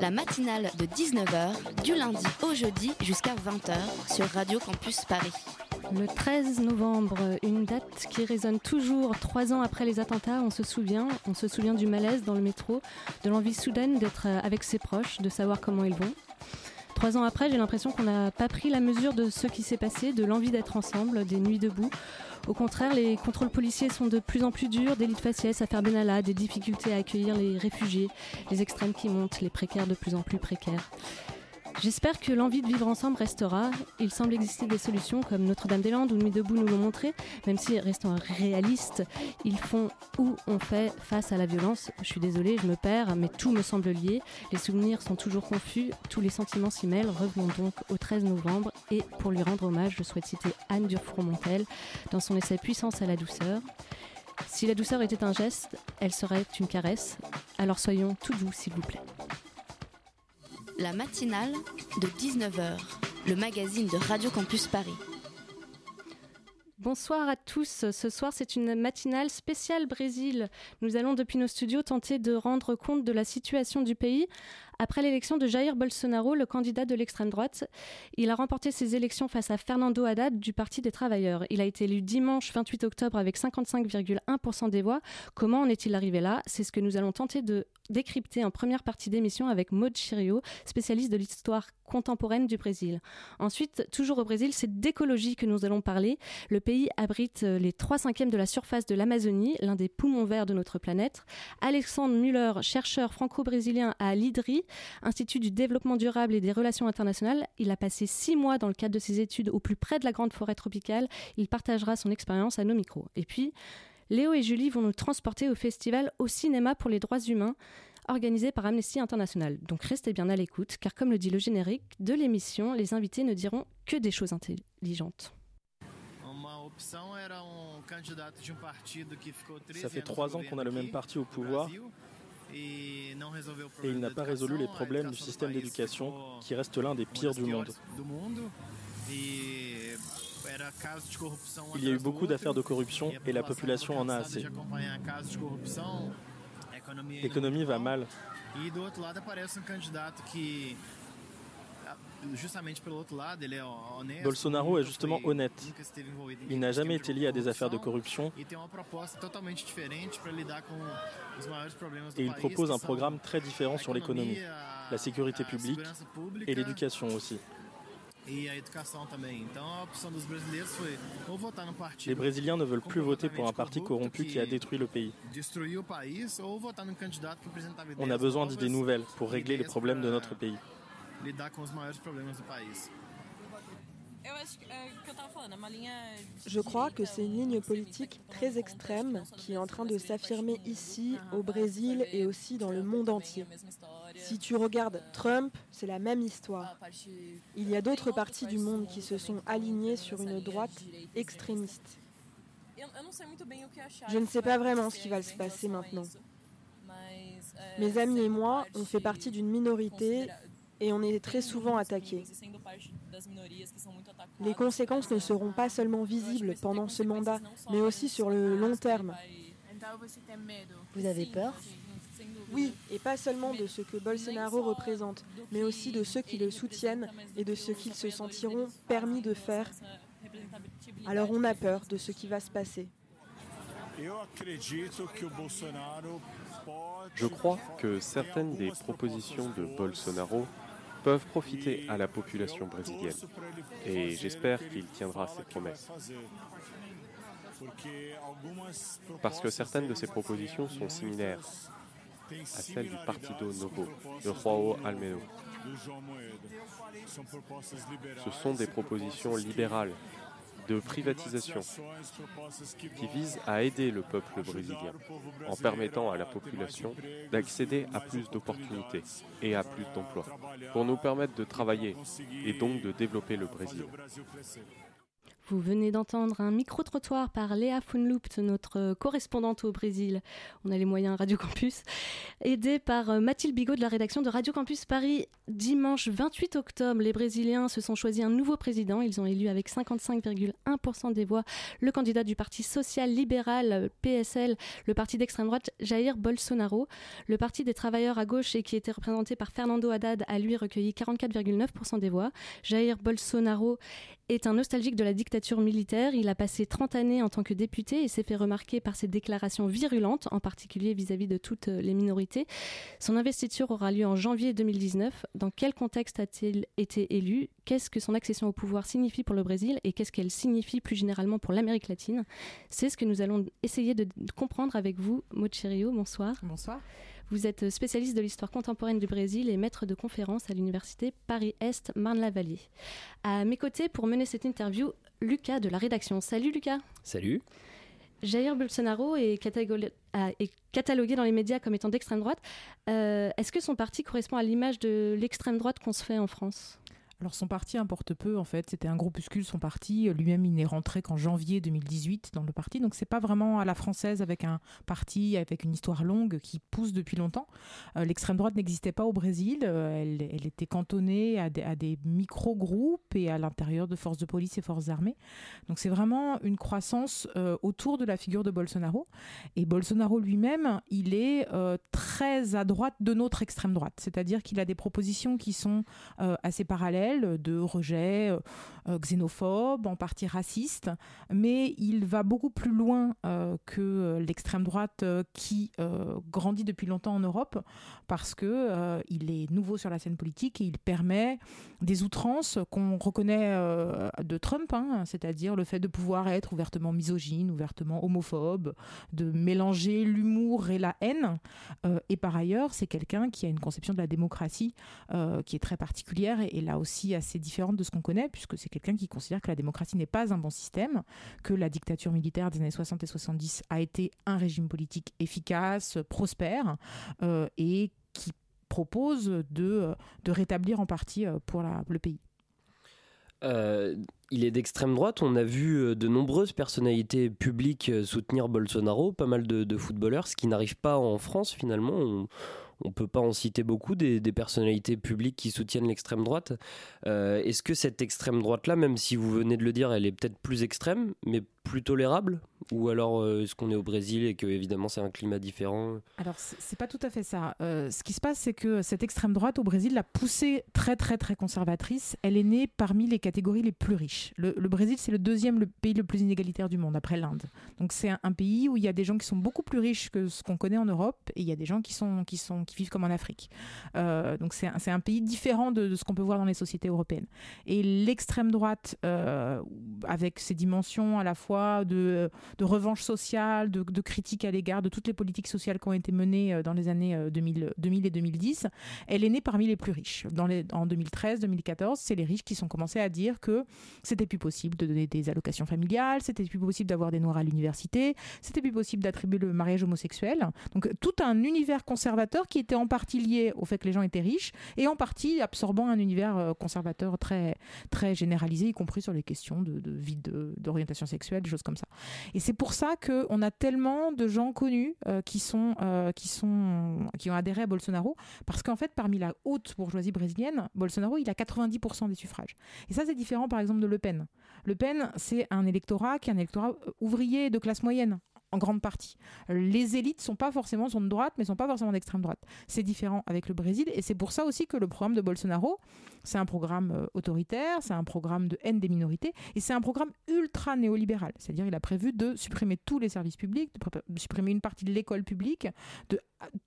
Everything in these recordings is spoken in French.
La matinale de 19h, du lundi au jeudi jusqu'à 20h sur Radio Campus Paris. Le 13 novembre, une date qui résonne toujours trois ans après les attentats. On se souvient, on se souvient du malaise dans le métro, de l'envie soudaine d'être avec ses proches, de savoir comment ils vont. Trois ans après, j'ai l'impression qu'on n'a pas pris la mesure de ce qui s'est passé, de l'envie d'être ensemble, des nuits debout. Au contraire, les contrôles policiers sont de plus en plus durs, des lits de faciès à faire Benalla, des difficultés à accueillir les réfugiés, les extrêmes qui montent, les précaires de plus en plus précaires. J'espère que l'envie de vivre ensemble restera. Il semble exister des solutions comme Notre-Dame-des-Landes ou Nuit debout nous l'ont montré, même si, restant réalistes, ils font ou on fait face à la violence. Je suis désolée, je me perds, mais tout me semble lié. Les souvenirs sont toujours confus, tous les sentiments s'y mêlent. Revenons donc au 13 novembre et pour lui rendre hommage, je souhaite citer Anne Durfromontel dans son essai Puissance à la douceur. Si la douceur était un geste, elle serait une caresse. Alors soyons tout doux, s'il vous plaît. La matinale de 19h, le magazine de Radio Campus Paris. Bonsoir à tous. Ce soir, c'est une matinale spéciale Brésil. Nous allons depuis nos studios tenter de rendre compte de la situation du pays après l'élection de Jair Bolsonaro, le candidat de l'extrême droite. Il a remporté ses élections face à Fernando Haddad du Parti des Travailleurs. Il a été élu dimanche 28 octobre avec 55,1% des voix. Comment en est-il arrivé là? C'est ce que nous allons tenter de décrypter en première partie d'émission avec Maud Chirio, spécialiste de l'histoire contemporaine du Brésil. Ensuite, toujours au Brésil, c'est d'écologie que nous allons parler. Le pays abrite euh, les 3 cinquièmes de la surface de l'Amazonie, l'un des poumons verts de notre planète. Alexandre Muller, chercheur franco-brésilien à l'IDRI, Institut du développement durable et des relations internationales, il a passé six mois dans le cadre de ses études au plus près de la grande forêt tropicale. Il partagera son expérience à nos micros. Et puis, Léo et Julie vont nous transporter au festival Au cinéma pour les droits humains organisé par Amnesty International. Donc restez bien à l'écoute, car comme le dit le générique de l'émission, les invités ne diront que des choses intelligentes. Ça fait trois ans qu'on a le même parti au pouvoir et il n'a pas résolu les problèmes du système d'éducation qui reste l'un des pires du monde. Il y a eu beaucoup d'affaires de corruption et la population en a assez. L'économie va mal. Bolsonaro est justement honnête. Il n'a jamais été lié à des affaires de corruption et il propose un programme très différent sur l'économie, la sécurité publique et l'éducation aussi. Les Brésiliens ne veulent plus voter pour un parti corrompu qui a détruit le pays. On a besoin d'idées nouvelles pour régler les problèmes de notre pays. Je crois que c'est une ligne politique très extrême qui est en train de s'affirmer ici, au Brésil et aussi dans le monde entier. Si tu regardes Trump, c'est la même histoire. Il y a d'autres parties du monde qui se sont alignées sur une droite extrémiste. Je ne sais pas vraiment ce qui va se passer maintenant. Mes amis et moi, on fait partie d'une minorité et on est très souvent attaqués. Les conséquences ne seront pas seulement visibles pendant ce mandat, mais aussi sur le long terme. Vous avez peur? Oui, et pas seulement de ce que Bolsonaro représente, mais aussi de ceux qui le soutiennent et de ce qu'ils se sentiront permis de faire. Alors on a peur de ce qui va se passer. Je crois que certaines des propositions de Bolsonaro peuvent profiter à la population brésilienne et j'espère qu'il tiendra ses promesses. Parce que certaines de ces propositions sont similaires à celles du Partido Novo de Joao Almeida. Ce sont des propositions libérales de privatisation qui vise à aider le peuple brésilien en permettant à la population d'accéder à plus d'opportunités et à plus d'emplois pour nous permettre de travailler et donc de développer le Brésil. Vous venez d'entendre un micro-trottoir par Léa Funloupt, notre correspondante au Brésil. On a les moyens Radio Campus. Aidée par euh, Mathilde Bigot de la rédaction de Radio Campus Paris. Dimanche 28 octobre, les Brésiliens se sont choisis un nouveau président. Ils ont élu avec 55,1% des voix le candidat du Parti social libéral PSL, le parti d'extrême droite Jair Bolsonaro. Le Parti des travailleurs à gauche et qui était représenté par Fernando Haddad a lui recueilli 44,9% des voix. Jair Bolsonaro est un nostalgique de la dictature militaire. Il a passé 30 années en tant que député et s'est fait remarquer par ses déclarations virulentes, en particulier vis-à-vis de toutes les minorités. Son investiture aura lieu en janvier 2019. Dans quel contexte a-t-il été élu? Qu'est-ce que son accession au pouvoir signifie pour le Brésil? Et qu'est-ce qu'elle signifie plus généralement pour l'Amérique latine? C'est ce que nous allons essayer de comprendre avec vous, Mochirio. Bonsoir. Bonsoir. Vous êtes spécialiste de l'histoire contemporaine du Brésil et maître de conférence à l'université Paris-Est Marne-la-Vallée. À mes côtés, pour mener cette interview, Lucas de la rédaction. Salut Lucas. Salut. Jair Bolsonaro est, catalogué dans les médias comme étant d'extrême droite. Euh, est-ce que son parti correspond à l'image de l'extrême droite qu'on se fait en France? Alors son parti importe peu en fait, c'était un groupuscule son parti, lui-même il n'est rentré qu'en janvier 2018 dans le parti, donc c'est pas vraiment à la française avec un parti avec une histoire longue qui pousse depuis longtemps. Euh, l'extrême droite n'existait pas au Brésil, euh, elle, était cantonnée à des, micro-groupes et à l'intérieur de forces de police et forces armées. Donc c'est vraiment une croissance euh, autour de la figure de Bolsonaro. Et Bolsonaro lui-même, il est très à droite de notre extrême droite, c'est-à-dire qu'il a des propositions qui sont assez parallèles de rejet euh, euh, xénophobe, en partie raciste, mais il va beaucoup plus loin euh, que l'extrême droite qui grandit depuis longtemps en Europe parce que il est nouveau sur la scène politique et il permet des outrances qu'on reconnaît de Trump, hein, c'est-à-dire le fait de pouvoir être ouvertement misogyne, ouvertement homophobe, de mélanger l'humour et la haine. et par ailleurs, c'est quelqu'un qui a une conception de la démocratie qui est très particulière et là aussi assez différente de ce qu'on connaît, puisque c'est quelqu'un qui considère que la démocratie n'est pas un bon système, que la dictature militaire des années 60 et 70 a été un régime politique efficace, prospère, euh, et qui propose de, de rétablir en partie euh, pour le pays. Euh, il est d'extrême droite. On a vu de nombreuses personnalités publiques soutenir Bolsonaro, pas mal de, footballeurs, ce qui n'arrive pas en France finalement. On peut pas en citer beaucoup des, personnalités publiques qui soutiennent l'extrême droite. Euh, est-ce que cette extrême droite-là, même si vous venez de le dire, elle est peut-être plus extrême, mais plus tolérable Ou alors euh, est-ce qu'on est au Brésil et que évidemment c'est un climat différent Alors c'est pas tout à fait ça. Euh, ce qui se passe, c'est que cette extrême droite au Brésil, la poussée très très très conservatrice, elle est née parmi les catégories les plus riches. Le, Brésil, c'est le deuxième le pays le plus inégalitaire du monde après l'Inde. Donc c'est un, pays où il y a des gens qui sont beaucoup plus riches que ce qu'on connaît en Europe et il y a des gens qui sont qui sont qui vivent comme en Afrique. Euh, donc c'est un, un, pays différent de, ce qu'on peut voir dans les sociétés européennes. Et l'extrême droite, avec ses dimensions à la fois de, revanche sociale, de, critique à l'égard de toutes les politiques sociales qui ont été menées euh, dans les années 2000, euh, 2000 et 2010, elle est née parmi les plus riches. Dans les, en 2013-2014, c'est les riches qui sont commencés à dire que c'était plus possible de donner des allocations familiales, c'était plus possible d'avoir des noirs à l'université, c'était plus possible d'attribuer le mariage homosexuel. Donc tout un univers conservateur qui était en partie lié au fait que les gens étaient riches et en partie absorbant un univers euh, conservateur très, très généralisé, y compris sur les questions de, de vie d'orientation sexuelle Et c'est pour ça qu'on a tellement de gens connus euh, qui, sont, euh, qui, sont, qui ont adhéré à Bolsonaro, parce qu'en fait, parmi la haute bourgeoisie brésilienne, Bolsonaro, il a 90% des suffrages. Et ça, c'est différent, par exemple, de Le Pen. Le Pen, c'est un électorat qui est un électorat euh, ouvrier de classe moyenne en grande partie. Les élites sont pas forcément de droite, mais sont pas forcément d'extrême droite. C'est différent avec le Brésil, et c'est pour ça aussi que le programme de Bolsonaro, c'est un programme euh, autoritaire, c'est un programme de haine des minorités, et c'est un programme ultra néolibéral. C'est-à-dire, il a prévu de supprimer tous les services publics, de, supprimer une partie de l'école publique, de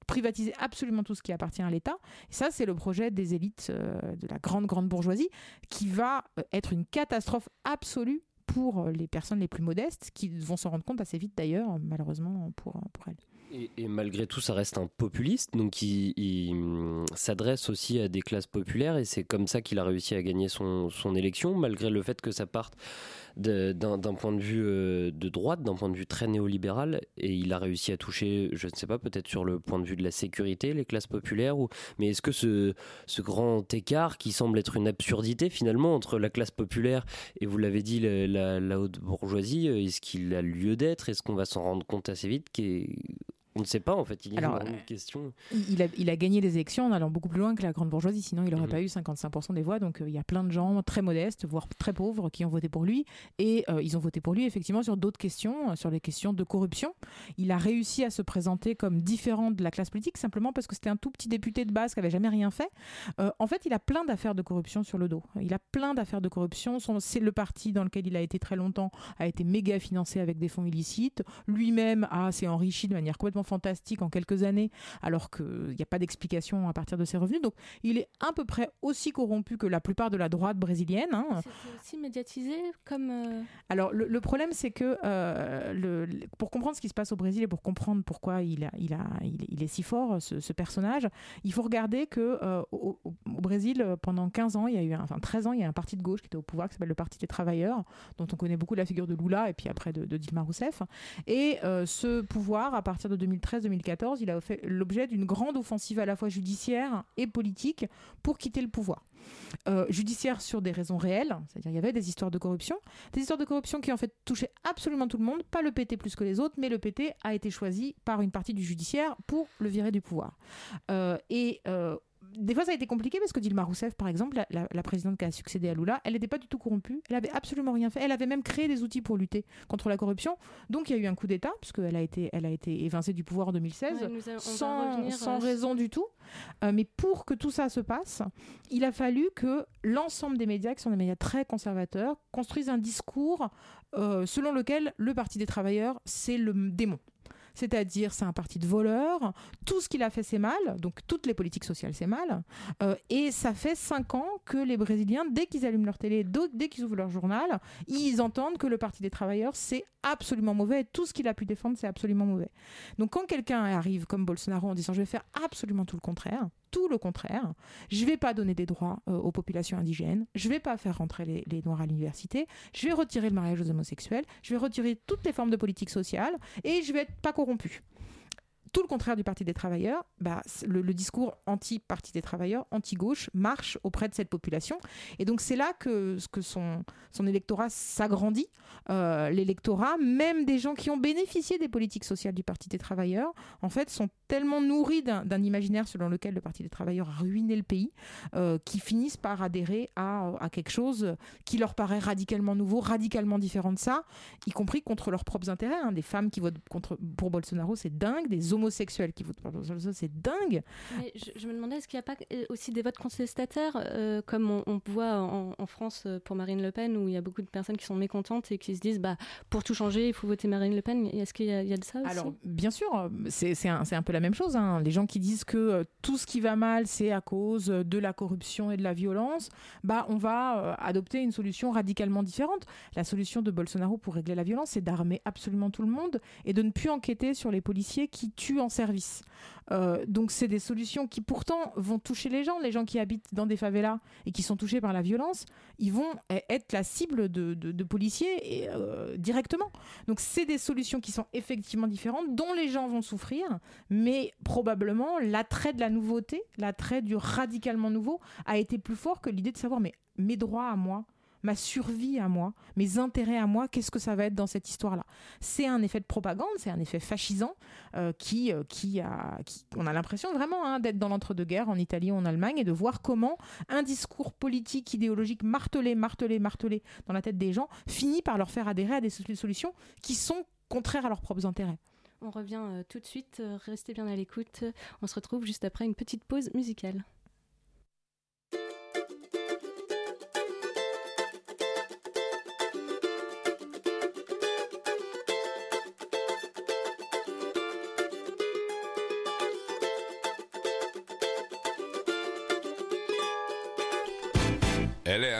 privatiser absolument tout ce qui appartient à l'État. Ça, c'est le projet des élites euh, de la grande grande bourgeoisie, qui va euh, être une catastrophe absolue pour les personnes les plus modestes, qui vont s'en rendre compte assez vite d'ailleurs, malheureusement pour, pour elles. Et, malgré tout, ça reste un populiste, donc il, hum, s'adresse aussi à des classes populaires, et c'est comme ça qu'il a réussi à gagner son, son élection, malgré le fait que ça parte d'un point de vue euh, de droite, d'un point de vue très néolibéral, et il a réussi à toucher, je ne sais pas, peut-être sur le point de vue de la sécurité, les classes populaires, mais est-ce que ce, ce grand écart qui semble être une absurdité finalement entre la classe populaire et vous l'avez dit, la, la haute bourgeoisie, euh, est-ce qu'il a lieu d'être? Est-ce qu'on va s'en rendre compte assez vite on ne sait pas en fait. Il y a une question. Il a, il a, gagné les élections en allant beaucoup plus loin que la grande bourgeoisie, sinon il n'aurait mhm. pas eu 55% des voix. Donc euh, il y a plein de gens très modestes, voire très pauvres, qui ont voté pour lui. Et euh, ils ont voté pour lui effectivement sur d'autres questions, euh, sur les questions de corruption. Il a réussi à se présenter comme différent de la classe politique simplement parce que c'était un tout petit député de base qui n'avait jamais rien fait. en fait, il a plein d'affaires de corruption sur le dos. Il a plein d'affaires de corruption. C'est le parti dans lequel il a été très longtemps a été méga financé avec des fonds illicites. Lui-même s'est enrichi de manière complètement fantastique en quelques années, alors qu'il n'y a pas d'explication à partir de ses revenus. Donc il est à peu près aussi corrompu que la plupart de la droite brésilienne. Hein. C'est aussi médiatisé comme... Euh, alors le, problème c'est que euh, le, pour comprendre ce qui se passe au Brésil et pour comprendre pourquoi il, a, il, a, il, est si fort, ce, personnage, il faut regarder que euh, au, Brésil, pendant 15 ans, il y a eu, enfin 13 ans, il y a un parti de gauche qui était au pouvoir qui s'appelle le Parti des Travailleurs, dont on connaît beaucoup la figure de Lula et puis après de, de Dilma Rousseff. Et ce pouvoir, à partir de 2013-2014, il a fait l'objet d'une grande offensive à la fois judiciaire et politique pour quitter le pouvoir. Euh, judiciaire sur des raisons réelles, c'est-à-dire il y avait des histoires de corruption, des histoires de corruption qui en fait touchaient absolument tout le monde, pas le PT plus que les autres, mais le PT a été choisi par une partie du judiciaire pour le virer du pouvoir. Euh, et euh, des fois, ça a été compliqué parce que Dilma Rousseff, par exemple, la, présidente qui a succédé à Lula, elle n'était pas du tout corrompue. Elle avait absolument rien fait. Elle avait même créé des outils pour lutter contre la corruption. Donc, il y a eu un coup d'État, puisqu'elle a été, elle a été évincée du pouvoir en 2016, sans, sans euh, raison du tout. Euh, mais pour que tout ça se passe, il a fallu que l'ensemble des médias, qui sont des médias très conservateurs, construisent un discours euh, selon lequel le Parti des travailleurs, c'est le démon c'est-à-dire c'est un parti de voleurs, tout ce qu'il a fait c'est mal, donc toutes les politiques sociales c'est mal, euh, et ça fait cinq ans que les Brésiliens, dès qu'ils allument leur télé, dès qu'ils ouvrent leur journal, ils entendent que le Parti des travailleurs c'est absolument mauvais, et tout ce qu'il a pu défendre c'est absolument mauvais. Donc quand quelqu'un arrive comme Bolsonaro en disant je vais faire absolument tout le contraire, tout le contraire. Je ne vais pas donner des droits euh, aux populations indigènes. Je ne vais pas faire rentrer les, Noirs à l'université. Je vais retirer le mariage aux homosexuels. Je vais retirer toutes les formes de politique sociale et je vais être pas corrompu tout le contraire du Parti des travailleurs, bah, le, discours anti-Parti des travailleurs, anti-gauche, marche auprès de cette population. Et donc c'est là que, que son, son électorat s'agrandit. Euh, l'électorat, même des gens qui ont bénéficié des politiques sociales du Parti des travailleurs, en fait, sont tellement nourris d'un imaginaire selon lequel le Parti des travailleurs a ruiné le pays, euh, qui finissent par adhérer à, à, quelque chose qui leur paraît radicalement nouveau, radicalement différent de ça, y compris contre leurs propres intérêts. Hein. Des femmes qui votent contre, pour Bolsonaro, c'est dingue. Des homos homosexuels qui votent pour Bolsonaro, c'est dingue. je, me demandais, est-ce qu'il n'y a pas aussi des votes contestataires, euh, comme on, voit en, France euh, pour Marine Le Pen, où il y a beaucoup de personnes qui sont mécontentes et qui se disent, bah, pour tout changer, il faut voter Marine Le Pen. Est-ce qu'il y, a de ça aussi? Alors, bien sûr, c'est un, un, peu la même chose. Hein. Les gens qui disent que euh, tout ce qui va mal, c'est à cause de la corruption et de la violence, bah, on va adopter une solution radicalement différente. La solution de Bolsonaro pour régler la violence, c'est d'armer absolument tout le monde et de ne plus enquêter sur les policiers qui tuent en service. Euh, donc c'est des solutions qui pourtant vont toucher les gens, les gens qui habitent dans des favelas et qui sont touchés par la violence, ils vont e-, être la cible de, policiers euh, directement. Donc c'est des solutions qui sont effectivement différentes, dont les gens vont souffrir, mais probablement l'attrait de la nouveauté, l'attrait du radicalement nouveau a été plus fort que l'idée de savoir mais mes droits à moi, ma survie à moi, mes intérêts à moi, qu'est-ce que ça va être dans cette histoire-là? C'est un effet de propagande, c'est un effet fascisant euh, qui, euh, qui, on a l'impression vraiment hein, d'être dans l'entre-deux-guerres en Italie ou en Allemagne et de voir comment un discours politique, idéologique martelé, martelé, martelé dans la tête des gens finit par leur faire adhérer à des solutions qui sont contraires à leurs propres intérêts. On revient euh, tout de suite, restez bien à l'écoute. On se retrouve juste après une petite pause musicale.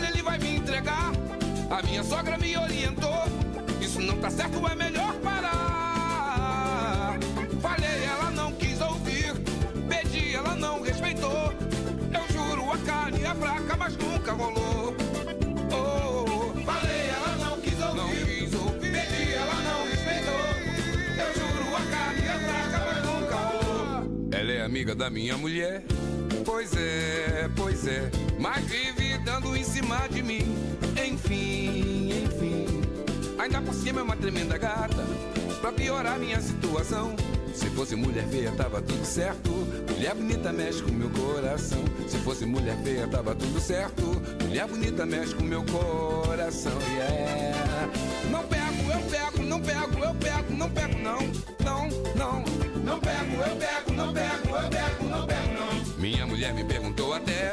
Mole ele vai me entregar. A minha sogra me orientou. Isso não tá certo, é melhor parar. Falei, ela não quis ouvir. Pedi, ela não respeitou. Eu juro, a carne é fraca, mas nunca rolou. Oh, falei, ela não quis ouvir. Não quis ouvir. Pedi, ela não respeitou. Eu juro, a carne é fraca, mas nunca rolou. Ela é amiga da minha mulher. Pois é, pois é. Mas vive dando em cima de mim. Enfim, enfim. Ainda por cima é uma tremenda gata. Pra piorar minha situação. Se fosse mulher feia, tava tudo certo. Mulher bonita mexe com meu coração. Se fosse mulher feia, tava tudo certo. Mulher bonita mexe com meu coração. Yeah. Não pego, eu pego, não pego, eu pego, não pego, não. Não, não. Não pego, eu pego, não pego, eu pego, não pego, não. Minha mulher me perguntou até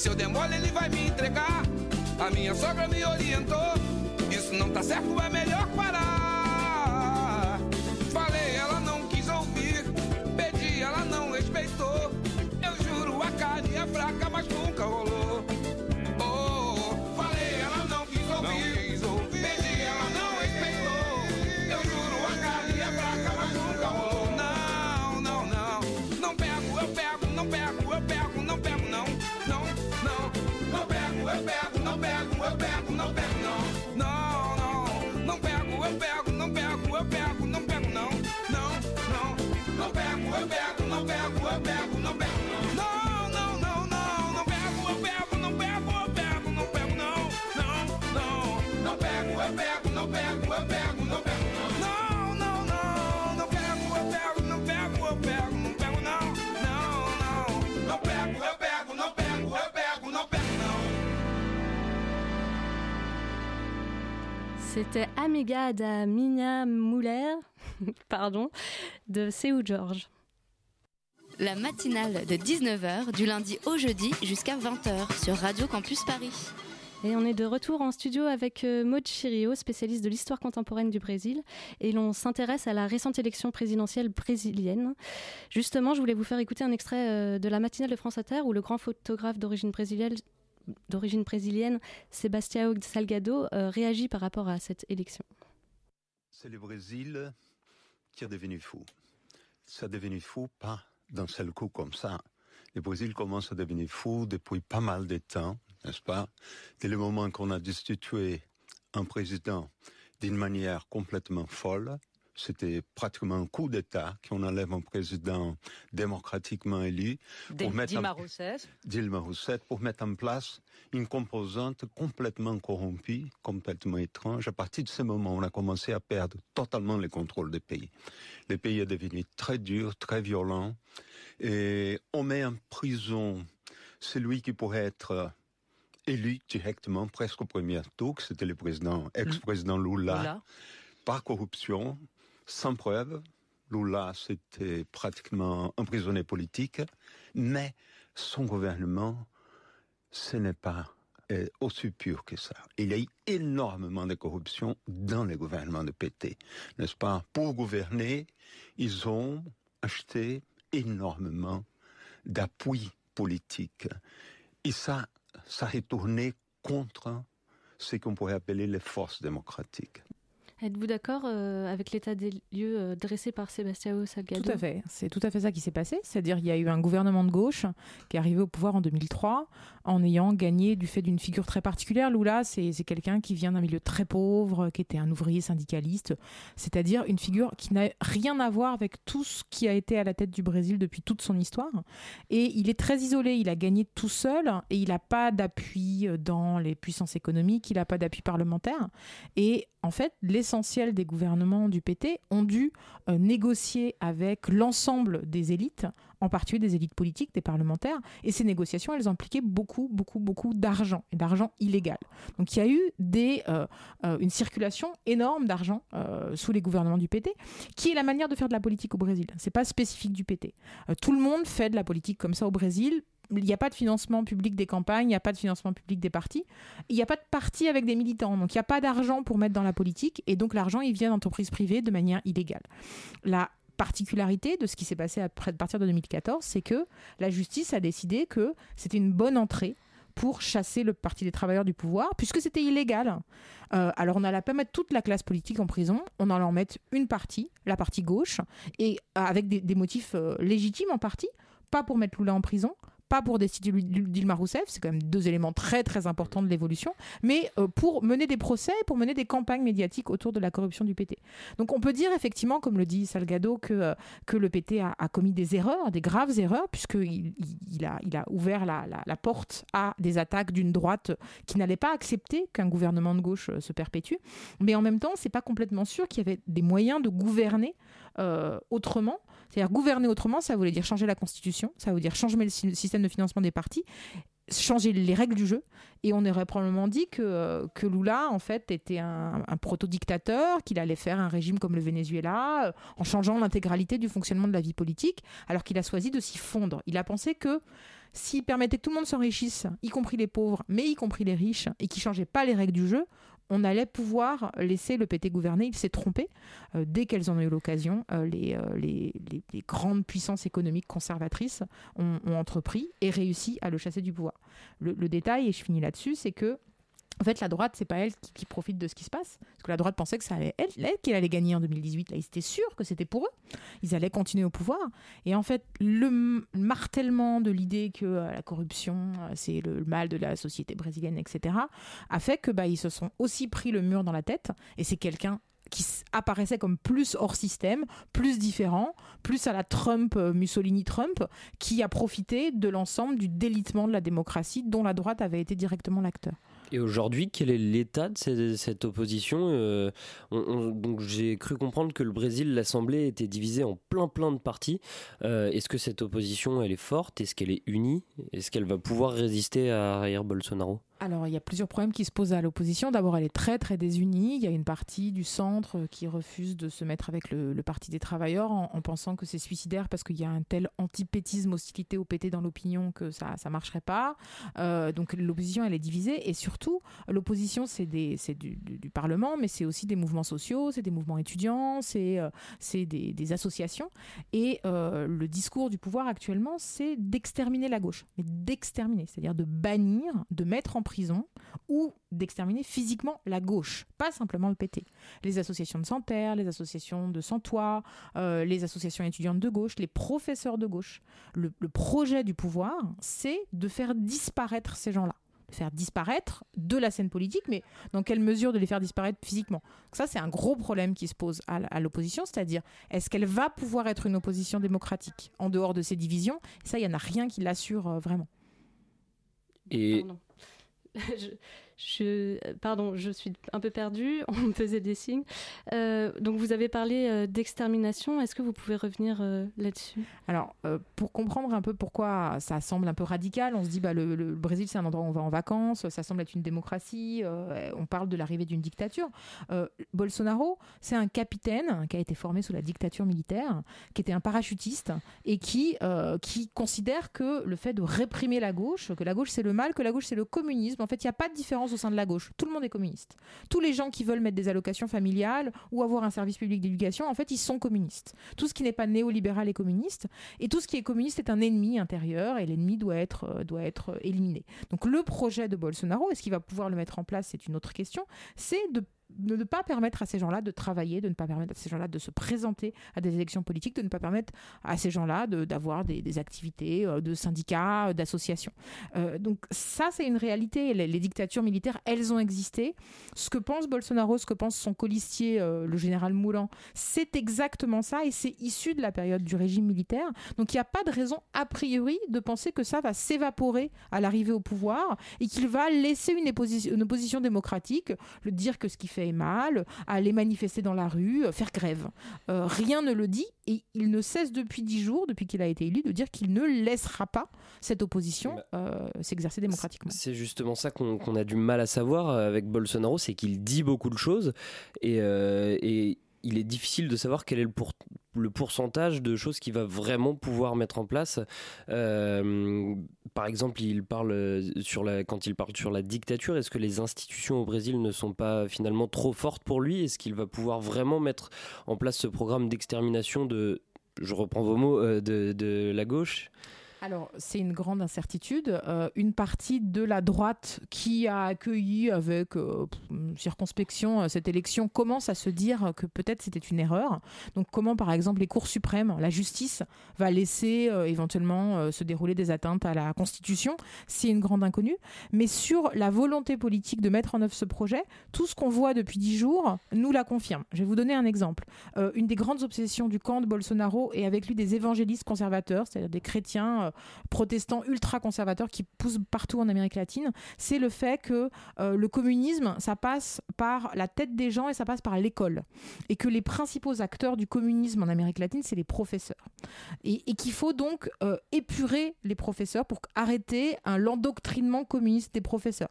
se eu der mole ele vai me entregar. A minha sogra me orientou. Isso não tá certo, é melhor parar. Falei, ela não quis ouvir. Pedi, ela não respeitou. Eu juro, a carne é fraca, mas nunca C'était Amiga da Minha Muller, pardon, de Seu George. La matinale de 19h du lundi au jeudi jusqu'à 20h sur Radio Campus Paris. Et on est de retour en studio avec euh, Maud Chirio, spécialiste de l'histoire contemporaine du Brésil. Et l'on s'intéresse à la récente élection présidentielle brésilienne. Justement, je voulais vous faire écouter un extrait euh, de la matinale de France Inter où le grand photographe d'origine brésilienne, d'origine brésilienne Sebastião Salgado, euh, réagit par rapport à cette élection. C'est le Brésil qui est devenu fou. Ça est devenu fou pas d'un seul coup comme ça. Le Brésil commence à devenir fou depuis pas mal de temps, n'est-ce pas? Dès le moment qu'on a destitué un président d'une manière complètement folle, c'était pratiquement un coup d'État qu'on enlève un président démocratiquement élu pour mettre Dilma en- Rousseff. Dilma Rousseff pour mettre en place une composante complètement corrompue, complètement étrange. À partir de ce moment, on a commencé à perdre totalement le contrôle du pays. Le pays est devenu très dur, très violent, et on met en prison celui qui pourrait être élu directement, presque au premier tour, que c'était le président, ex-président Lula, Lula. par corruption, sans preuve. Lula, c'était pratiquement un prisonnier politique, mais son gouvernement, ce n'est pas est aussi pur que ça. Il y a eu énormément de corruption dans les gouvernements de PT, n'est-ce pas? Pour gouverner, ils ont acheté énormément d'appui politique. Et ça, ça a retourné contre ce qu'on pourrait appeler les forces démocratiques. Êtes-vous d'accord euh, avec l'état des lieux euh, dressé par Sébastien Salgado Tout à fait. C'est tout à fait ça qui s'est passé. C'est-à-dire qu'il y a eu un gouvernement de gauche qui est arrivé au pouvoir en 2003 en ayant gagné du fait d'une figure très particulière. Lula, c'est quelqu'un qui vient d'un milieu très pauvre, qui était un ouvrier syndicaliste, c'est-à-dire une figure qui n'a rien à voir avec tout ce qui a été à la tête du Brésil depuis toute son histoire. Et il est très isolé. Il a gagné tout seul et il n'a pas d'appui dans les puissances économiques, il n'a pas d'appui parlementaire. Et en fait, l'essentiel des gouvernements du PT ont dû euh, négocier avec l'ensemble des élites, en particulier des élites politiques, des parlementaires, et ces négociations, elles impliquaient beaucoup, beaucoup, beaucoup d'argent, et d'argent illégal. Donc il y a eu euh, euh, une circulation énorme d'argent sous les gouvernements du PT, qui est la manière de faire de la politique au Brésil. C'est pas spécifique du PT. tout le monde fait de la politique comme ça au Brésil, il n'y a pas de financement public des campagnes, il n'y a pas de financement public des partis, il n'y a pas de parti avec des militants, donc il n'y a pas d'argent pour mettre dans la politique, et donc l'argent, il vient d'entreprises privées de manière illégale. La particularité de ce qui s'est passé à partir de 2014, c'est que la justice a décidé que c'était une bonne entrée pour chasser le Parti des travailleurs du pouvoir, puisque c'était illégal. Euh, alors on n'allait pas mettre toute la classe politique en prison, on allait en mettre une partie, la partie gauche, et avec des, motifs euh, légitimes en partie, pas pour mettre Lula en prison, pas pour destituer Dilma Rousseff, c'est quand même deux éléments très très importants de l'évolution, mais euh, pour mener des procès, pour mener des campagnes médiatiques autour de la corruption du PT. Donc on peut dire effectivement, comme le dit Salgado, que, euh, que le PT a, commis des erreurs, des graves erreurs, puisqu'il il, a, il a ouvert la, la, porte à des attaques d'une droite qui n'allait pas accepter qu'un gouvernement de gauche euh, se perpétue. Mais en même temps, c'est pas complètement sûr qu'il y avait des moyens de gouverner autrement c'est-à-dire gouverner autrement, ça voulait dire changer la constitution, ça veut dire changer le système de financement des partis, changer les règles du jeu. Et on aurait probablement dit que, euh, Lula, en fait, était un, proto-dictateur, qu'il allait faire un régime comme le Venezuela, euh, en changeant l'intégralité du fonctionnement de la vie politique, alors qu'il a choisi de s'y fondre. Il a pensé que s'il permettait que tout le monde s'enrichisse, y compris les pauvres, mais y compris les riches, et qui changeait pas les règles du jeu, on allait pouvoir laisser le PT gouverner. Il s'est trompé. Euh, dès qu'elles en ont eu l'occasion, euh, euh, les, les, grandes puissances économiques conservatrices ont, entrepris et réussi à le chasser du pouvoir. le détail, et je finis là-dessus, c'est que en fait, la droite, c'est pas elle qui, profite de ce qui se passe. Parce que la droite pensait que ça allait elle, elle qu'elle allait gagner en 2018. Là, ils étaient sûrs que c'était pour eux. Ils allaient continuer au pouvoir. Et en fait, le martèlement de l'idée que euh, la corruption, euh, c'est le mal de la société brésilienne, etc., a fait que bah, ils se sont aussi pris le mur dans la tête. Et c'est quelqu'un qui apparaissait comme plus hors système, plus différent, plus à la Trump, euh, Mussolini-Trump, qui a profité de l'ensemble du délitement de la démocratie dont la droite avait été directement l'acteur. Et aujourd'hui, quel est l'état de cette, opposition euh, j'ai cru comprendre que le Brésil, l'Assemblée était divisée en plein plein de partis. Euh, est-ce que cette opposition, elle est forte? Est-ce qu'elle est unie? Est-ce qu'elle va pouvoir résister à Jair Bolsonaro? Alors, il y a plusieurs problèmes qui se posent à l'opposition. D'abord, elle est très, très désunie. Il y a une partie du centre qui refuse de se mettre avec le, Parti des travailleurs en, pensant que c'est suicidaire parce qu'il y a un tel antipétisme, hostilité au PT dans l'opinion que ça ne marcherait pas. Euh, donc, l'opposition, elle est divisée. Et surtout, l'opposition, c'est du, Parlement, mais c'est aussi des mouvements sociaux, c'est des mouvements étudiants, c'est euh, des, des, associations. Et euh, le discours du pouvoir actuellement, c'est d'exterminer la gauche. Mais d'exterminer, c'est-à-dire de bannir, de mettre en prison ou d'exterminer physiquement la gauche, pas simplement le PT. Les associations de sans-terre, les associations de sans-toit, euh, les associations étudiantes de gauche, les professeurs de gauche. Le, projet du pouvoir, c'est de faire disparaître ces gens-là de faire disparaître de la scène politique, mais dans quelle mesure de les faire disparaître physiquement? Ça, c'est un gros problème qui se pose à, l'opposition, c'est-à-dire est-ce qu'elle va pouvoir être une opposition démocratique? En dehors de ces divisions Ça, il n'y en a rien qui l'assure euh, vraiment. Et Je, pardon, je suis un peu perdue, on me faisait des signes. Euh, donc vous avez parlé euh, d'extermination, est-ce que vous pouvez revenir euh, là-dessus? Alors, pour comprendre un peu pourquoi ça semble un peu radical, on se dit bah, le, le Brésil c'est un endroit où on va en vacances, ça semble être une démocratie, on parle de l'arrivée d'une dictature. Bolsonaro, c'est un capitaine qui a été formé sous la dictature militaire, qui était un parachutiste et qui, qui considère que le fait de réprimer la gauche, que la gauche c'est le mal, que la gauche c'est le communisme, en fait il n'y a pas de différence au sein de la gauche. Tout le monde est communiste. Tous les gens qui veulent mettre des allocations familiales ou avoir un service public d'éducation, en fait, ils sont communistes. Tout ce qui n'est pas néolibéral est communiste. Et tout ce qui est communiste est un ennemi intérieur et l'ennemi doit être, euh, doit être éliminé. Donc le projet de Bolsonaro, est-ce qu'il va pouvoir le mettre en place? C'est une autre question. C'est de de ne pas permettre à ces gens-là de travailler, de ne pas permettre à ces gens-là de se présenter à des élections politiques, de ne pas permettre à ces gens-là d'avoir des, activités euh, de syndicats, euh, d'associations. Euh, donc ça, c'est une réalité. Les, dictatures militaires, elles ont existé. Ce que pense Bolsonaro, ce que pense son colistier, le général Moulan, c'est exactement ça et c'est issu de la période du régime militaire. Donc il n'y a pas de raison a priori de penser que ça va s'évaporer à l'arrivée au pouvoir et qu'il va laisser une opposition, une opposition démocratique, le dire que ce qui fait mal, aller manifester dans la rue, euh, faire grève. Euh, rien ne le dit et il ne cesse depuis dix jours, depuis qu'il a été élu, de dire qu'il ne laissera pas cette opposition euh, s'exercer démocratiquement. C'est justement ça qu'on a du mal à savoir avec Bolsonaro, c'est qu'il dit beaucoup de choses et, et il est difficile de savoir quel est le, pour, le pourcentage de choses qu'il va vraiment pouvoir mettre en place. Euh, par exemple, il parle sur la, quand il parle sur la dictature, est-ce que les institutions au Brésil ne sont pas finalement trop fortes pour lui? Est-ce qu'il va pouvoir vraiment mettre en place ce programme d'extermination de, je reprends vos mots, euh, de la gauche? Alors, c'est une grande incertitude. Euh, une partie de la droite qui a accueilli avec euh, circonspection euh, cette élection commence à se dire que peut-être c'était une erreur. Donc, comment, par exemple, les cours suprêmes, la justice, va laisser éventuellement se dérouler des atteintes à la Constitution? C'est une grande inconnue. Mais sur la volonté politique de mettre en œuvre ce projet, tout ce qu'on voit depuis dix jours nous la confirme. Je vais vous donner un exemple. une des grandes obsessions du camp de Bolsonaro et avec lui des évangélistes conservateurs, c'est-à-dire des chrétiens protestants ultra-conservateurs qui poussent partout en Amérique latine, c'est le fait que euh, le communisme, ça passe par la tête des gens et ça passe par l'école. Et que les principaux acteurs du communisme en Amérique latine, c'est les professeurs. Et, qu'il faut donc euh, épurer les professeurs pour arrêter l'endoctrinement communiste des professeurs.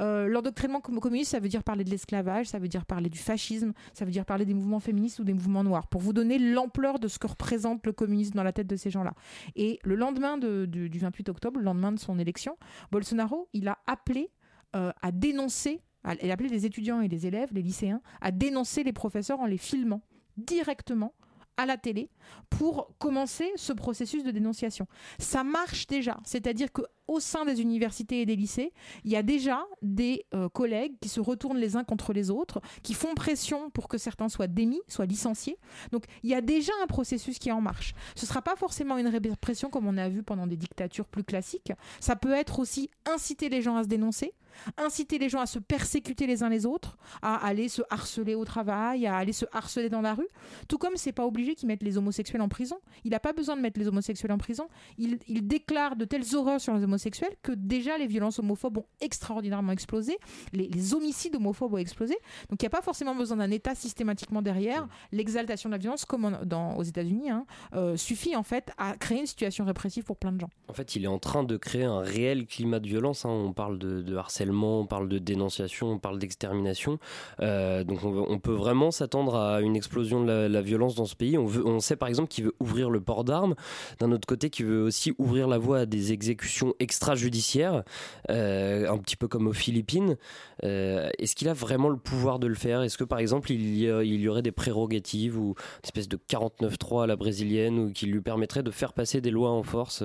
Euh, l'endoctrinement communiste, ça veut dire parler de l'esclavage, ça veut dire parler du fascisme, ça veut dire parler des mouvements féministes ou des mouvements noirs, pour vous donner l'ampleur de ce que représente le communisme dans la tête de ces gens-là. Et le lendemain du 28 octobre, le lendemain de son élection, Bolsonaro, il a appelé euh, à dénoncer, il a appelé les étudiants et les élèves, les lycéens, à dénoncer les professeurs en les filmant directement à la télé pour commencer ce processus de dénonciation. Ça marche déjà, c'est-à-dire que au sein des universités et des lycées, il y a déjà des euh, collègues qui se retournent les uns contre les autres, qui font pression pour que certains soient démis, soient licenciés. Donc il y a déjà un processus qui est en marche. Ce ne sera pas forcément une répression comme on a vu pendant des dictatures plus classiques. Ça peut être aussi inciter les gens à se dénoncer, inciter les gens à se persécuter les uns les autres, à aller se harceler au travail, à aller se harceler dans la rue. Tout comme c'est pas obligé qu'ils mettent les homosexuels en prison. Il n'a pas besoin de mettre les homosexuels en prison. Il, déclare de telles horreurs sur les homosexuels que déjà les violences homophobes ont extraordinairement explosé, les, homicides homophobes ont explosé. Donc il n'y a pas forcément besoin d'un État systématiquement derrière. L'exaltation de la violence, comme aux États-Unis, hein, euh, suffit en fait à créer une situation répressive pour plein de gens. En fait, il est en train de créer un réel climat de violence. Hein. On parle de harcèlement on parle de dénonciation, on parle d'extermination. Euh, donc on, peut vraiment s'attendre à une explosion de la, violence dans ce pays. On, sait par exemple qu'il veut ouvrir le port d'armes. D'un autre côté, qu'il veut aussi ouvrir la voie à des exécutions extrajudiciaires, euh, un petit peu comme aux Philippines. Euh, est-ce qu'il a vraiment le pouvoir de le faire? Est-ce que par exemple il y, aurait des prérogatives ou une espèce de 49-3 à la brésilienne ou qui lui permettrait de faire passer des lois en force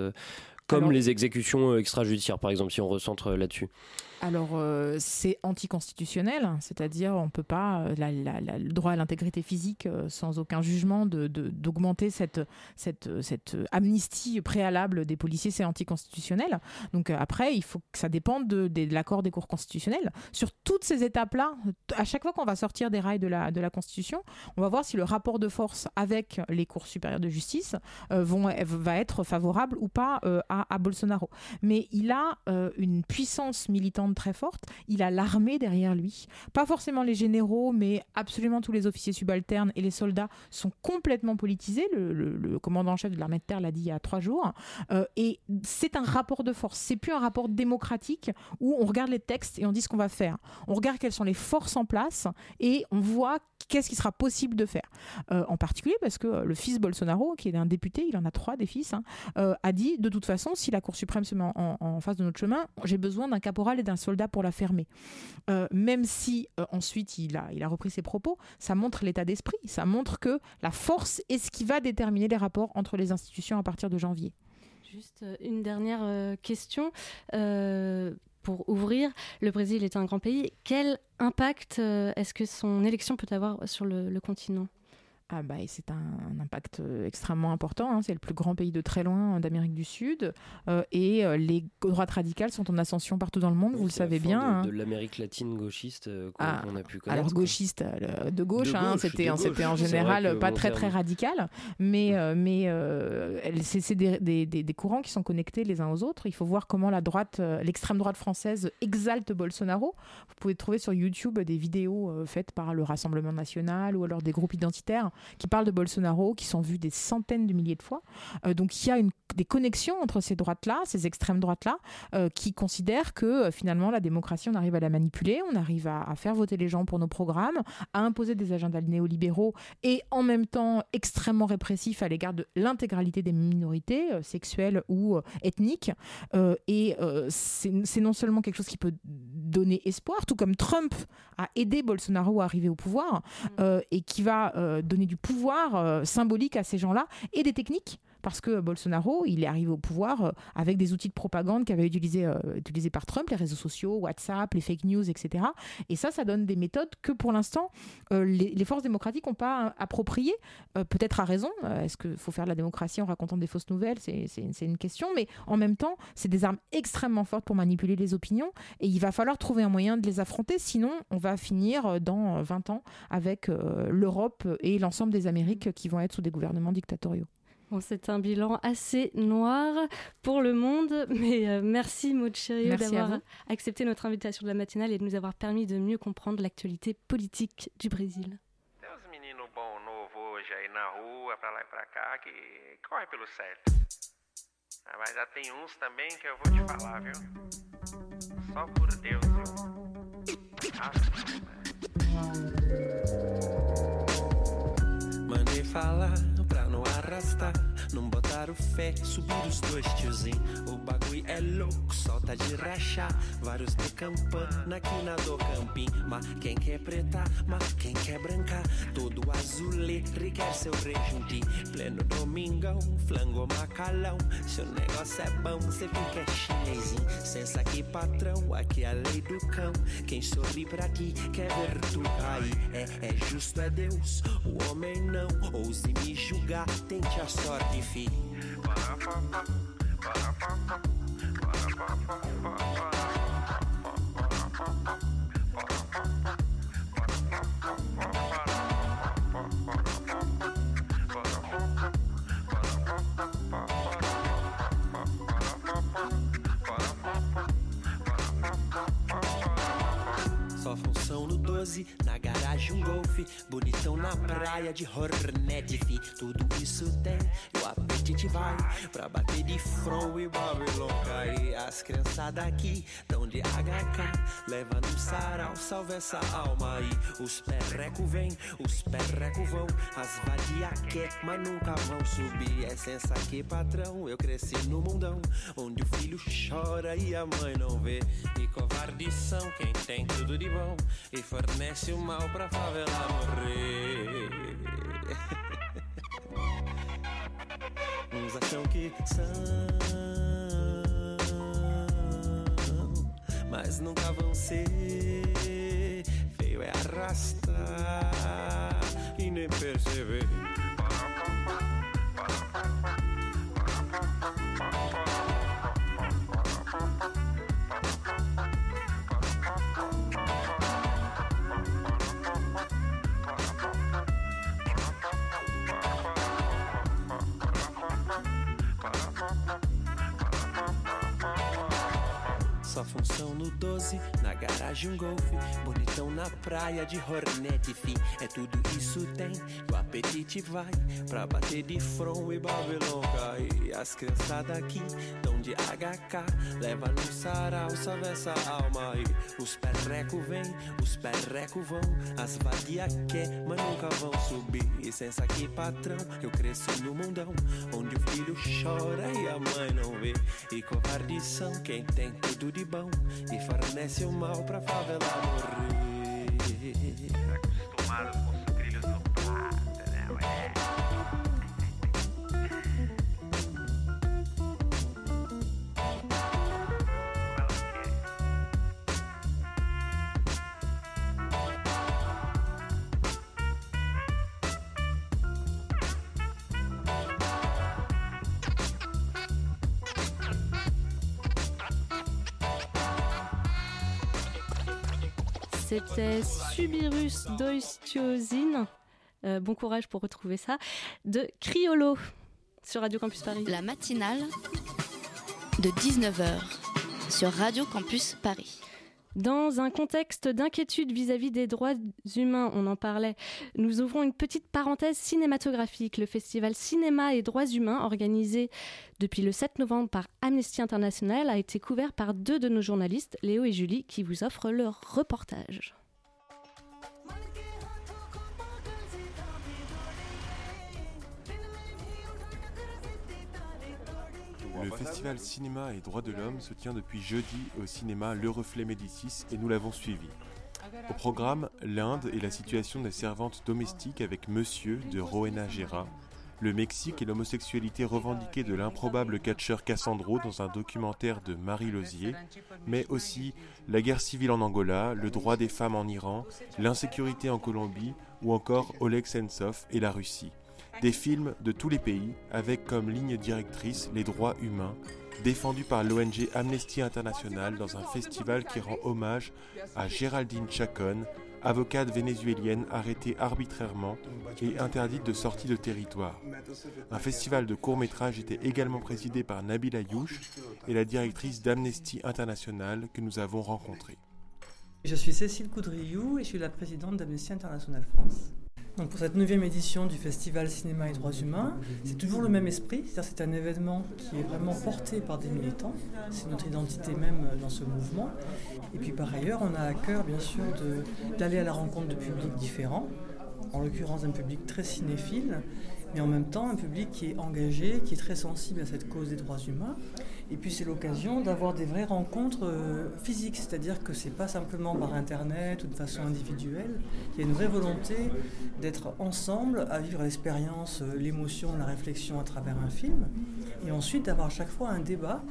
comme les exécutions extrajudiciaires par exemple si on recentre là-dessus alors, euh, c'est anticonstitutionnel, c'est-à-dire on ne peut pas, euh, le droit à l'intégrité physique euh, sans aucun jugement, d'augmenter de, cette, cette, cette amnistie préalable des policiers, c'est anticonstitutionnel. Donc après, il faut que ça dépende de, l'accord des cours constitutionnels. Sur toutes ces étapes-là, à chaque fois qu'on va sortir des rails de la, de la Constitution, on va voir si le rapport de force avec les cours supérieures de justice vont, va être favorable ou pas à à, Bolsonaro. Mais il a euh, une puissance militante très forte. Il a l'armée derrière lui. Pas forcément les généraux, mais absolument tous les officiers subalternes et les soldats sont complètement politisés. Le, commandant en chef de l'armée de terre l'a dit il y a trois jours. Euh, et c'est un rapport de force. C'est plus un rapport démocratique où on regarde les textes et on dit ce qu'on va faire. On regarde quelles sont les forces en place et on voit qu'est-ce qui sera possible de faire. Euh, en particulier parce que le fils Bolsonaro, qui est un député, il en a trois des fils, hein, a dit de toute façon, si la Cour suprême se met en, face de notre chemin, j'ai besoin d'un caporal et d'un soldat pour la fermer. Euh, même si euh, ensuite il a, repris ses propos, ça montre l'état d'esprit, ça montre que la force est ce qui va déterminer les rapports entre les institutions à partir de janvier. Juste euh, une dernière question. pour ouvrir, le Brésil est un grand pays. Quel impact est-ce que son élection peut avoir sur le continent? Ah bah, c'est un, un impact euh, extrêmement important. hein. C'est le plus grand pays de très loin euh, d'Amérique du Sud. Euh, et les droites radicales sont en ascension partout dans le monde, vous le savez bien. De, hein. de l'Amérique latine gauchiste qu'on Ah, a pu connaître. Alors gauchiste de gauche, hein, gauche, c'était en général pas très terme- très radical, mais mais euh, c'est des, des- des- des courants qui sont connectés les uns aux autres. Il faut voir comment la droite, l'extrême droite française exalte Bolsonaro. Vous pouvez trouver sur YouTube des vidéos faites par le Rassemblement national ou alors des groupes identitaires qui parlent de Bolsonaro, qui sont vus des centaines de milliers de fois. Euh, donc il y a une, des connexions entre ces droites-là, ces extrêmes droites-là, euh, qui considèrent que euh, finalement la démocratie, on arrive à la manipuler, on arrive à, à faire voter les gens pour nos programmes, à imposer des agendas néolibéraux et en même temps extrêmement répressifs à l'égard de l'intégralité des minorités sexuelles ou ethniques. Et c'est c'est non seulement quelque chose qui peut donner espoir, tout comme Trump a aidé Bolsonaro à arriver au pouvoir euh, et qui va euh, donner du pouvoir euh, symbolique à ces gens-là et des techniques. Parce que Bolsonaro, il est arrivé au pouvoir euh, avec des outils de propagande qu'avaient utilisés euh, utilisés par Trump, les réseaux sociaux, WhatsApp, les fake news, etc. Et ça, ça donne des méthodes que pour l'instant, euh, les, forces démocratiques n'ont pas euh, appropriées, euh, peut-être à raison. Euh, Est-ce qu'il faut faire de la démocratie en racontant des fausses nouvelles? C'est une question. Mais en même temps, c'est des armes extrêmement fortes pour manipuler les opinions. Et il va falloir trouver un moyen de les affronter. Sinon, on va finir euh, dans euh, 20 ans avec euh, l'Europe et l'ensemble des Amériques qui vont être sous des gouvernements dictatoriaux. Bon, c'est un bilan assez noir pour le monde, mais euh, merci Maud d'avoir accepté notre invitation de la matinale et de nous avoir permis de mieux comprendre l'actualité politique du Brésil. Tem uns meninos bom novo hoje aí na rua, pra lá e. Ah, mas já tem uns também que eu vou te falar, viu? Só por Deus, viu? Mandei falar arrastar. Não bota não botar o fé, subir os dois tiozinho. O bagulho é louco, solta de rachar. Vários de campana aqui na do campim. Mas quem quer preta, mas quem quer branca. Todo azulê, requer seu rejunte. Pleno domingão, flango macalão. Seu negócio é bom, cê fica chinesinho. Sensa aqui, patrão, aqui é a lei do cão. Quem sorri pra ti quer ver tu cair. É, é justo, é Deus, o homem não. Ouse me julgar, tente a sorte, fi. Só função no 12, na garagem um golfe. Bonitão na praia de Hornet. Tudo isso tem, e o apetite vai pra bater de front e Babylon cair. As criançadas aqui tão de HK, leva no sarau, salva essa alma aí. Os perreco vem, os perreco vão. As vadia quer, mas nunca vão subir. É sensa que patrão, eu cresci no mundão, onde o filho chora e a mãe não vê. E covardes são quem tem tudo de bom e fornece o mal pra favela morrer. Uns acham que são, mas nunca vão ser. Feio é arrastar e nem perceber. ano 12 garagem um golfe. Bonitão na praia de Hornet, fim. É tudo isso tem, e o apetite vai pra bater de front e Babylon cai. As criançadas aqui tão de HK, leva no sarau, salve essa alma aí. Os perreco vem, os perreco vão, as vadia quer, mas nunca vão subir. Licença aqui, patrão, eu cresci no mundão, onde o filho chora e a mãe não vê. E covarde são quem tem tudo de bom e fornece o mal pra favela morrer. Acostumados com os trilhos do prata, né, ué? C'était Subirus doistiosine. Euh, bon courage pour retrouver ça. De Criolo sur Radio Campus Paris. La matinale de 19h sur Radio Campus Paris. Dans un contexte d'inquiétude vis-à-vis des droits humains, on en parlait, nous ouvrons une petite parenthèse cinématographique. Le festival Cinéma et Droits Humains, organisé depuis le 7 novembre par Amnesty International, a été couvert par deux de nos journalistes, Léo et Julie, qui vous offrent leur reportage. Le festival Cinéma et Droits de l'Homme se tient depuis jeudi au cinéma Le Reflet Médicis et nous l'avons suivi. Au programme, l'Inde et la situation des servantes domestiques avec Monsieur de Rowena Gera, le Mexique et l'homosexualité revendiquée de l'improbable catcheur Cassandro dans un documentaire de Marie Lozier, mais aussi la guerre civile en Angola, le droit des femmes en Iran, l'insécurité en Colombie ou encore Oleg Sentsov et la Russie. Des films de tous les pays avec comme ligne directrice les droits humains, défendus par l'ONG Amnesty International dans un festival qui rend hommage à Géraldine Chacon, avocate vénézuélienne arrêtée arbitrairement et interdite de sortie de territoire. Un festival de courts-métrages était également présidé par Nabil Ayouch et la directrice d'Amnesty International que nous avons rencontrée. Je suis Cécile Coudriou et je suis la présidente d'Amnesty International France. Donc pour cette neuvième édition du Festival Cinéma et Droits Humains, c'est toujours le même esprit, c'est-à-dire c'est un événement qui est vraiment porté par des militants, c'est notre identité même dans ce mouvement. Et puis par ailleurs, on a à cœur bien sûr d'aller à la rencontre de publics différents, en l'occurrence d'un public très cinéphile, mais en même temps un public qui est engagé, qui est très sensible à cette cause des droits humains. Et puis c'est l'occasion d'avoir des vraies rencontres euh, physiques, c'est-à-dire que c'est pas simplement par internet ou de façon individuelle. Il y a une vraie volonté d'être ensemble, à vivre l'expérience, euh, l'émotion, la réflexion à travers un film, et ensuite d'avoir chaque fois un débat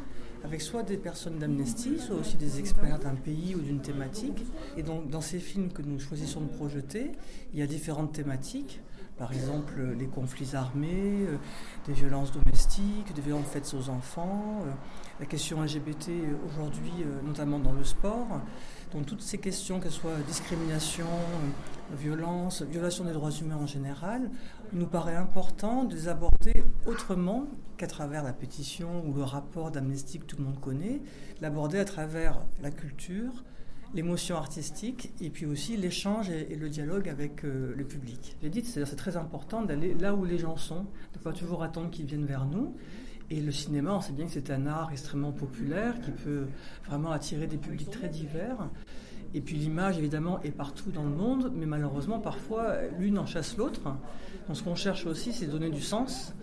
avec soit des personnes d'Amnesty, soit aussi des experts d'un pays ou d'une thématique. Et donc dans ces films que nous choisissons de projeter, il y a différentes thématiques. Par exemple, les conflits armés, euh, des violences domestiques, des violences faites aux enfants, euh, la question LGBT euh, aujourd'hui, notamment dans le sport. Donc toutes ces questions, qu'elles soient discrimination, violence, violation des droits humains en général, il nous paraît important de les aborder autrement qu'à travers la pétition ou le rapport d'Amnesty que tout le monde connaît, l'aborder à travers la culture, l'émotion artistique et puis aussi l'échange et, le dialogue avec euh, le public. J'ai dit, c'est très important d'aller là où les gens sont, de ne pas toujours attendre qu'ils viennent vers nous. Et le cinéma, on sait bien que c'est un art extrêmement populaire qui peut vraiment attirer des publics très divers. Et puis l'image, évidemment, est partout dans le monde, mais malheureusement, parfois, l'une en chasse l'autre. Donc ce qu'on cherche aussi, c'est donner du sens.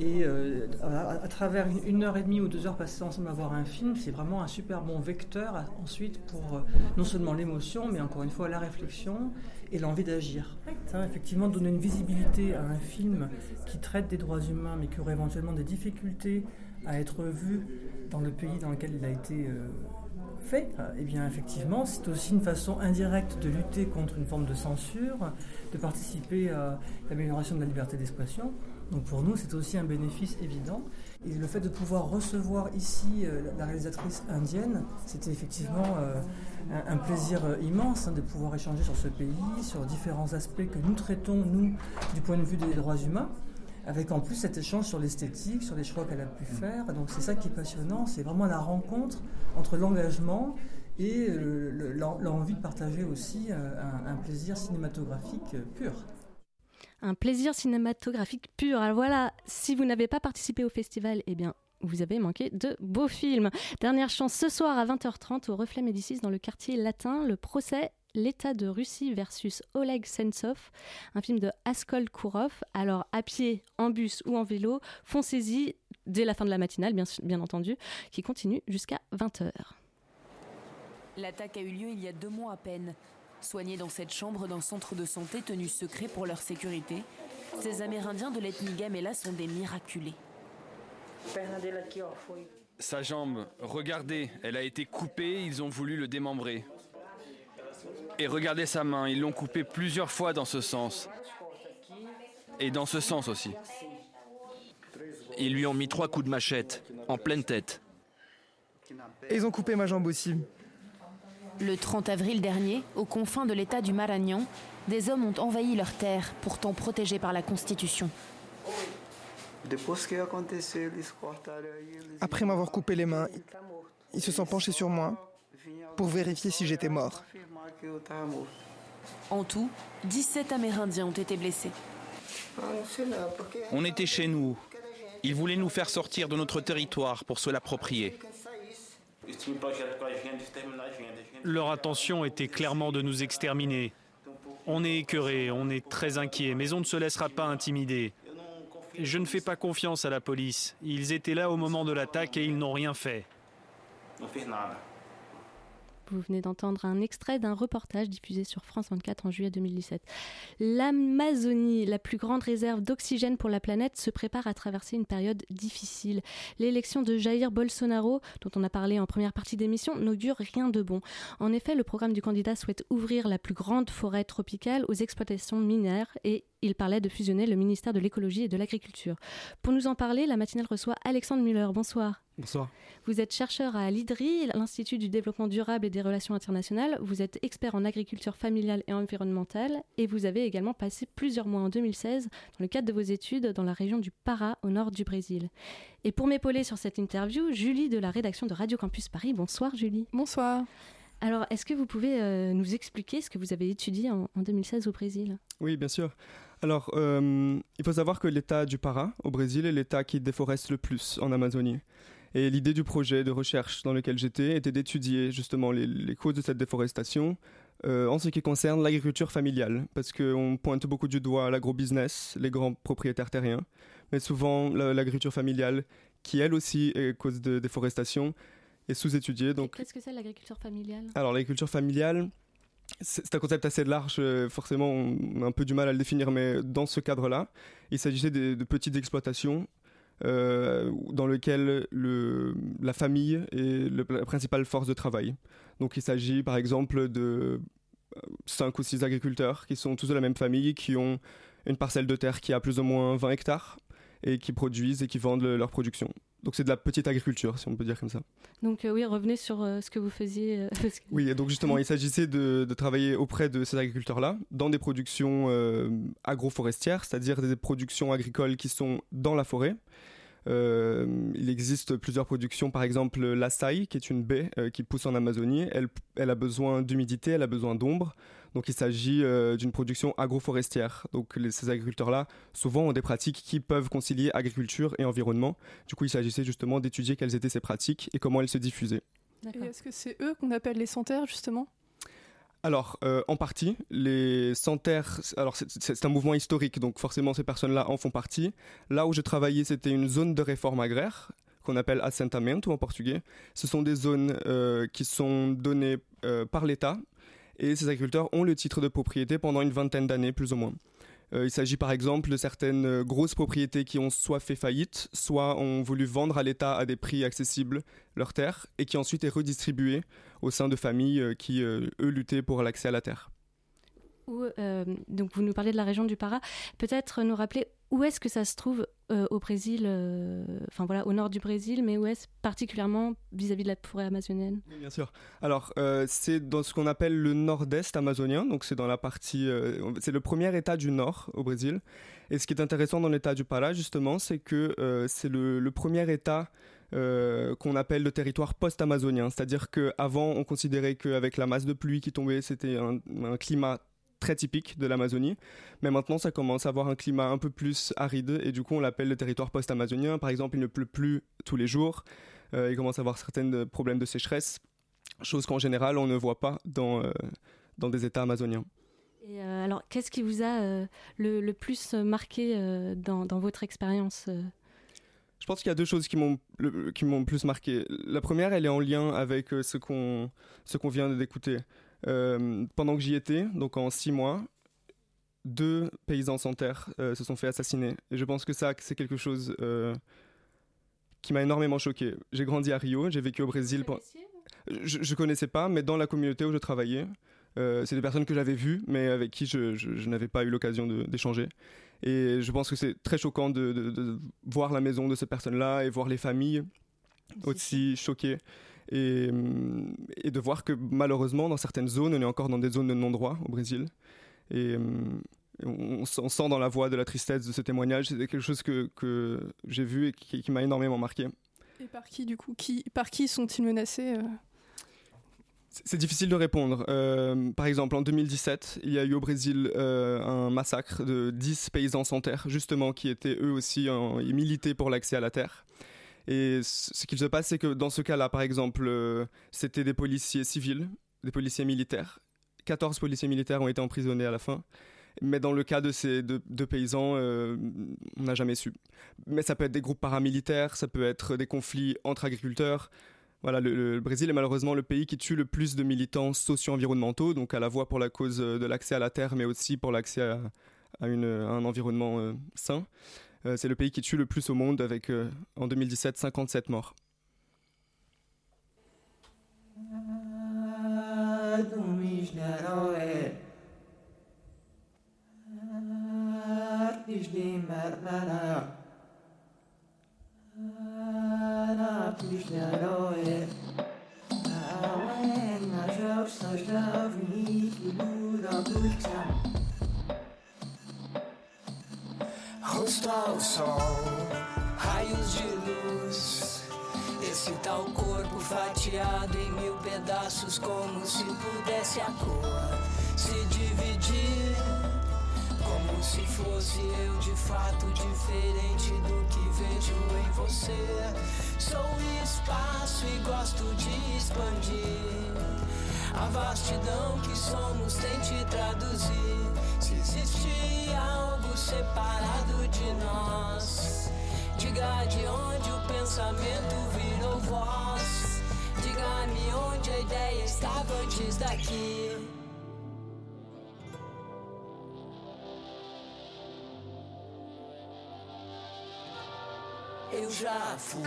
Et euh, à, à travers une, une heure et demie ou deux heures passées ensemble à voir un film, c'est vraiment un super bon vecteur à- ensuite pour euh, non seulement l'émotion, mais encore une fois la réflexion et l'envie d'agir. Ça, effectivement, donner une visibilité à un film qui traite des droits humains, mais qui aurait éventuellement des difficultés à être vu dans le pays dans lequel il a été euh, eh bien effectivement, c'est aussi une façon indirecte de lutter contre une forme de censure, de participer à l'amélioration de la liberté d'expression. Donc pour nous, c'est aussi un bénéfice évident. Et le fait de pouvoir recevoir ici euh, la réalisatrice indienne, c'était effectivement euh, un, un plaisir euh, immense hein, de pouvoir échanger sur ce pays, sur différents aspects que nous traitons, nous, du point de vue des droits humains avec en plus cet échange sur l'esthétique, sur les choix qu'elle a pu faire. Donc c'est ça qui est passionnant, c'est vraiment la rencontre entre l'engagement et l'envie de partager aussi un, plaisir cinématographique pur. Un plaisir cinématographique pur. Alors voilà, si vous n'avez pas participé au festival, eh bien, vous avez manqué de beaux films. Dernière chance ce soir à 20h30 au Reflet Médicis dans le quartier latin, le procès L'État de Russie versus Oleg Sentsov, un film de Askol Kourov. Alors, à pied, en bus ou en vélo, foncez-y dès la fin de la matinale, bien, bien entendu, qui continue jusqu'à 20h. L'attaque a eu lieu il y a deux mois à peine. Soignés dans cette chambre d'un centre de santé tenu secret pour leur sécurité, ces Amérindiens de l'ethnie Gamela sont des miraculés. Sa jambe, regardez, elle a été coupée, ils ont voulu le démembrer. Et regardez sa main, ils l'ont coupée plusieurs fois dans ce sens. Et dans ce sens aussi. Ils lui ont mis trois coups de machette, en pleine tête. Et ils ont coupé ma jambe aussi. Le 30 avril dernier, aux confins de l'État du Maragnan, des hommes ont envahi leurs terres, pourtant protégées par la Constitution. Après m'avoir coupé les mains, ils se sont penchés sur moi pour vérifier si j'étais mort. En tout, 17 Amérindiens ont été blessés. On était chez nous. Ils voulaient nous faire sortir de notre territoire pour se l'approprier. Leur intention était clairement de nous exterminer. On est écœuré, on est très inquiet, mais on ne se laissera pas intimider. Je ne fais pas confiance à la police. Ils étaient là au moment de l'attaque et ils n'ont rien fait. Vous venez d'entendre un extrait d'un reportage diffusé sur France 24 en juillet 2017. L'Amazonie, la plus grande réserve d'oxygène pour la planète, se prépare à traverser une période difficile. L'élection de Jair Bolsonaro, dont on a parlé en première partie d'émission, n'augure rien de bon. En effet, le programme du candidat souhaite ouvrir la plus grande forêt tropicale aux exploitations minières et il parlait de fusionner le ministère de l'écologie et de l'agriculture. Pour nous en parler, la matinale reçoit Alexandre Muller. Bonsoir. Bonsoir. Vous êtes chercheur à l'IDRI, l'Institut du développement durable et des relations internationales. Vous êtes expert en agriculture familiale et environnementale et vous avez également passé plusieurs mois en 2016 dans le cadre de vos études dans la région du Pará au nord du Brésil. Et pour m'épauler sur cette interview, Julie de la rédaction de Radio Campus Paris. Bonsoir Julie. Bonsoir. Alors, est-ce que vous pouvez euh, nous expliquer ce que vous avez étudié en, en 2016 au Brésil? Oui, bien sûr. Alors, euh, il faut savoir que l'État du Pará, au Brésil, est l'État qui déforeste le plus en Amazonie. Et l'idée du projet de recherche dans lequel j'étais était d'étudier justement les, causes de cette déforestation euh, en ce qui concerne l'agriculture familiale, parce qu'on pointe beaucoup du doigt l'agro-business, les grands propriétaires terriens, mais souvent l'agriculture familiale, qui elle aussi est cause de déforestation, est sous-étudiée. Donc... Qu'est-ce que c'est l'agriculture familiale? Alors l'agriculture familiale, c'est un concept assez large, euh, forcément on a un peu du mal à le définir, mais dans ce cadre-là, il s'agissait de, petites exploitations euh, dans lesquelles le, la famille est la principale force de travail. Donc il s'agit par exemple de 5 euh, ou 6 agriculteurs qui sont tous de la même famille, qui ont une parcelle de terre qui a plus ou moins 20 hectares et qui produisent et qui vendent leur production. Donc c'est de la petite agriculture, si on peut dire comme ça. Donc euh, oui, revenez sur euh, ce que vous faisiez. Euh, oui, donc justement, il s'agissait de, travailler auprès de ces agriculteurs-là dans des productions agroforestières, c'est-à-dire des productions agricoles qui sont dans la forêt. il existe plusieurs productions, par exemple l'açaï, qui est une baie qui pousse en Amazonie. Elle, elle a besoin d'humidité, elle a besoin d'ombre. Donc il s'agit euh, d'une production agroforestière. Donc ces agriculteurs-là, souvent, ont des pratiques qui peuvent concilier agriculture et environnement. Du coup, il s'agissait justement d'étudier quelles étaient ces pratiques et comment elles se diffusaient. Et est-ce que c'est eux qu'on appelle les santerres, justement? Alors, euh, en partie, les santerres, alors c'est un mouvement historique, donc forcément ces personnes-là en font partie. Là où je travaillais, c'était une zone de réforme agraire qu'on appelle assentamento en portugais. Ce sont des zones euh, qui sont données par l'État et ces agriculteurs ont le titre de propriété pendant une vingtaine d'années plus ou moins. Euh, il s'agit par exemple de certaines euh, grosses propriétés qui ont soit fait faillite, soit ont voulu vendre à l'État à des prix accessibles leurs terres et qui ensuite est redistribuées au sein de familles euh, qui, eux, luttaient pour l'accès à la terre. donc vous nous parlez de la région du Para. Peut-être nous rappeler où est-ce que ça se trouve euh, au Brésil, euh, enfin voilà, au nord du Brésil, mais où est-ce particulièrement vis-à-vis de la forêt amazonienne? Bien sûr. Alors, euh, c'est dans ce qu'on appelle le nord-est amazonien, donc c'est dans la partie, c'est le premier état du nord au Brésil. Et ce qui est intéressant dans l'état du Pará, justement, c'est que c'est le, premier état qu'on appelle le territoire post-amazonien. C'est-à-dire qu'avant, on considérait qu'avec la masse de pluie qui tombait, c'était un, un climat très typique de l'Amazonie. Mais maintenant, ça commence à avoir un climat un peu plus aride et du coup, on l'appelle le territoire post-amazonien. Par exemple, il ne pleut plus tous les jours. Euh, il commence à avoir certains problèmes de sécheresse, chose qu'en général, on ne voit pas dans, euh, dans des États amazoniens. Et euh, alors, qu'est-ce qui vous a le, le plus marqué dans, dans votre expérience Je pense qu'il y a deux choses qui m'ont le, qui m'ont le plus marqué. La première, elle est en lien avec ce qu'on ce qu'on vient d'écouter. Euh, pendant que j'y étais, donc en six mois, deux paysans sans terre euh, se sont fait assassiner. Et je pense que ça, c'est quelque chose euh, qui m'a énormément choqué. J'ai grandi à Rio, j'ai vécu au Brésil. Je, je connaissais pas, mais dans la communauté où je travaillais, euh, c'est des personnes que j'avais vues, mais avec qui je, je- je n'avais pas eu l'occasion d'échanger. Et je pense que c'est très choquant de, de- de voir la maison de ces personnes-là et voir les familles aussi choquées. Et, hum, et de voir que malheureusement, dans certaines zones, on est encore dans des zones de non-droit au Brésil. Et hum, on, sent dans la voix de la tristesse de ce témoignage. C'est quelque chose que, que j'ai vu et qui, qui m'a énormément marqué. Et par qui, du coup qui, Par qui sont-ils menacés euh C'est c'est difficile de répondre. Euh, par exemple, en 2017, il y a eu au Brésil euh, un massacre de 10 paysans sans terre, justement, qui étaient eux aussi en, ils militaient pour l'accès à la terre. Et ce qu'il se passe, c'est que dans ce cas-là, par exemple, euh, c'était des policiers civils, des policiers militaires. 14 policiers militaires ont été emprisonnés à la fin. Mais dans le cas de ces deux, paysans, euh, on n'a jamais su. Mais ça peut être des groupes paramilitaires, ça peut être des conflits entre agriculteurs. Voilà, le, Brésil est malheureusement le pays qui tue le plus de militants socio-environnementaux, donc à la fois pour la cause euh, de l'accès à la terre, mais aussi pour l'accès à, un environnement sain. Euh, c'est le pays qui tue le plus au monde, avec euh, en 2017 57 morts. Pedaços, como se pudesse a cor se dividir. Como se fosse eu de fato diferente do que vejo em você. Sou espaço e gosto de expandir. A vastidão que somos tente traduzir. Se existe algo separado de nós, diga de onde o pensamento virou voz. Ideia estava antes daqui. Eu já fui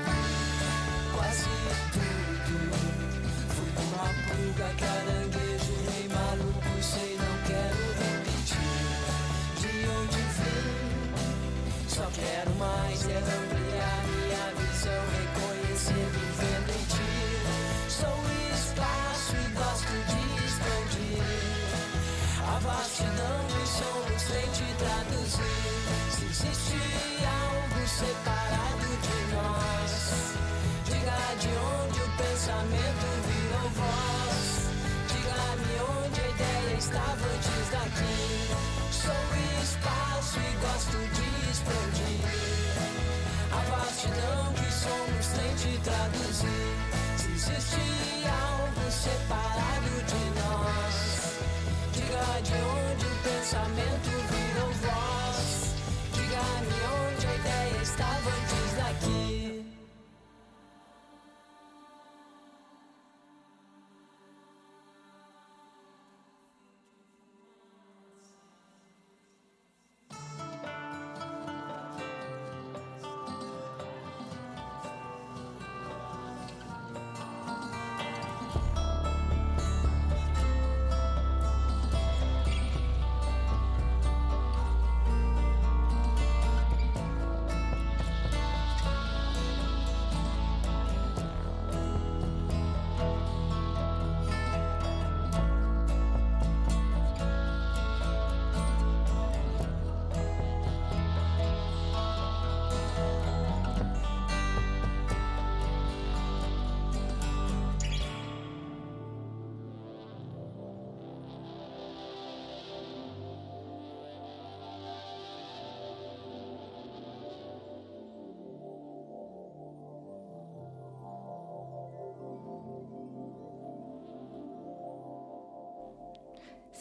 quase tudo. Fui uma pulga, caranguejo, nem maluco, sei, não quero repetir. De onde vim, só quero mais é ampliar minha visão, reconhecer, vivendo somos tente traduzir. Se existe algo separado de nós, diga de onde o pensamento virou voz. Diga-me onde a ideia estava antes daqui. Sou espaço e gosto de expandir. A vastidão que somos tente traduzir.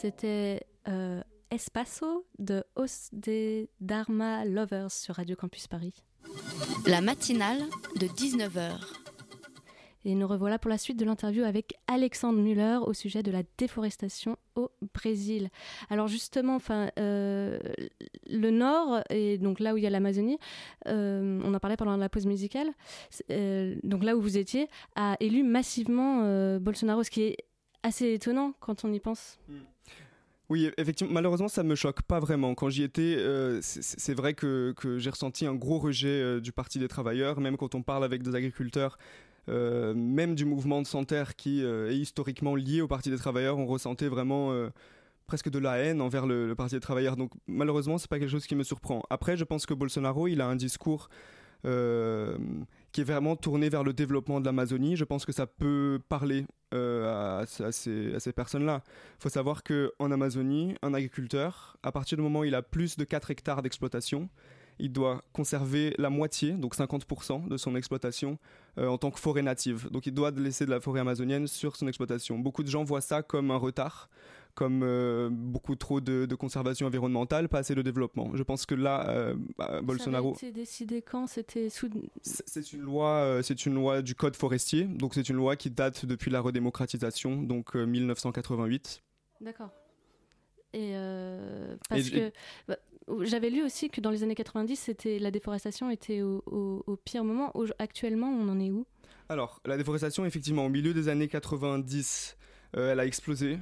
C'était euh, Espacio de Os de Dharma Lovers sur Radio Campus Paris. La matinale de 19h. Et nous revoilà pour la suite de l'interview avec Alexandre Muller au sujet de la déforestation au Brésil. Alors justement, enfin, euh, le nord, et donc là où il y a l'Amazonie, euh, on en parlait pendant la pause musicale, euh, donc là où vous étiez, a élu massivement Bolsonaro, ce qui est assez étonnant quand on y pense. Oui, effectivement, malheureusement, ça me choque pas vraiment. Quand j'y étais, euh, c'est vrai que, j'ai ressenti un gros rejet euh, du Parti des travailleurs, même quand on parle avec des agriculteurs. euh, même du mouvement de Santerre qui est historiquement lié au Parti des travailleurs, on ressentait vraiment presque de la haine envers le, le Parti des travailleurs. Donc malheureusement, c'est pas quelque chose qui me surprend. Après, je pense que Bolsonaro, il a un discours qui est vraiment tourné vers le développement de l'Amazonie. Je pense que ça peut parler euh, à, ces personnes-là. Il faut savoir qu'en Amazonie, un agriculteur, à partir du moment où il a plus de 4 hectares d'exploitation, il doit conserver la moitié, donc 50% de son exploitation euh, en tant que forêt native. Donc il doit laisser de la forêt amazonienne sur son exploitation. Beaucoup de gens voient ça comme un retard, comme euh, beaucoup trop de, de conservation environnementale, pas assez de développement. Je pense que là, euh, bah, Bolsonaro... Ça été décidé quand? C'était sous... C'est une loi, euh, c'est une loi du code forestier, donc c'est une loi qui date depuis la redémocratisation, donc euh, 1988. D'accord. Et parce Et- que bah, j'avais lu aussi que dans les années 90, c'était la déforestation était au, au- au pire moment. Au- actuellement, on en est où? Alors, la déforestation, effectivement, au milieu des années 90, euh, elle a explosé.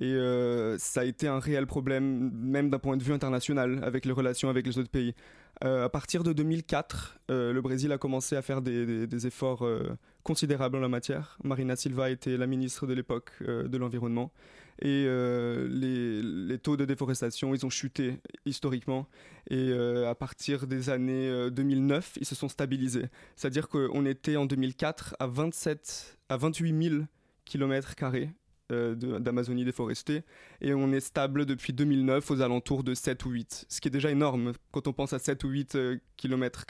Et euh, ça a été un réel problème, même d'un point de vue international, avec les relations avec les autres pays. Euh, à partir de 2004, euh, le Brésil a commencé à faire des, efforts euh, considérables en la matière. Marina Silva était la ministre de l'époque de l'environnement. Et les, taux de déforestation, ils ont chuté historiquement. Et à partir des années euh, 2009, ils se sont stabilisés. C'est-à-dire qu'on était en 2004 à 27, à 28 000 km d'Amazonie déforestée et on est stable depuis 2009 aux alentours de 7 ou 8, ce qui est déjà énorme quand on pense à 7 ou 8 km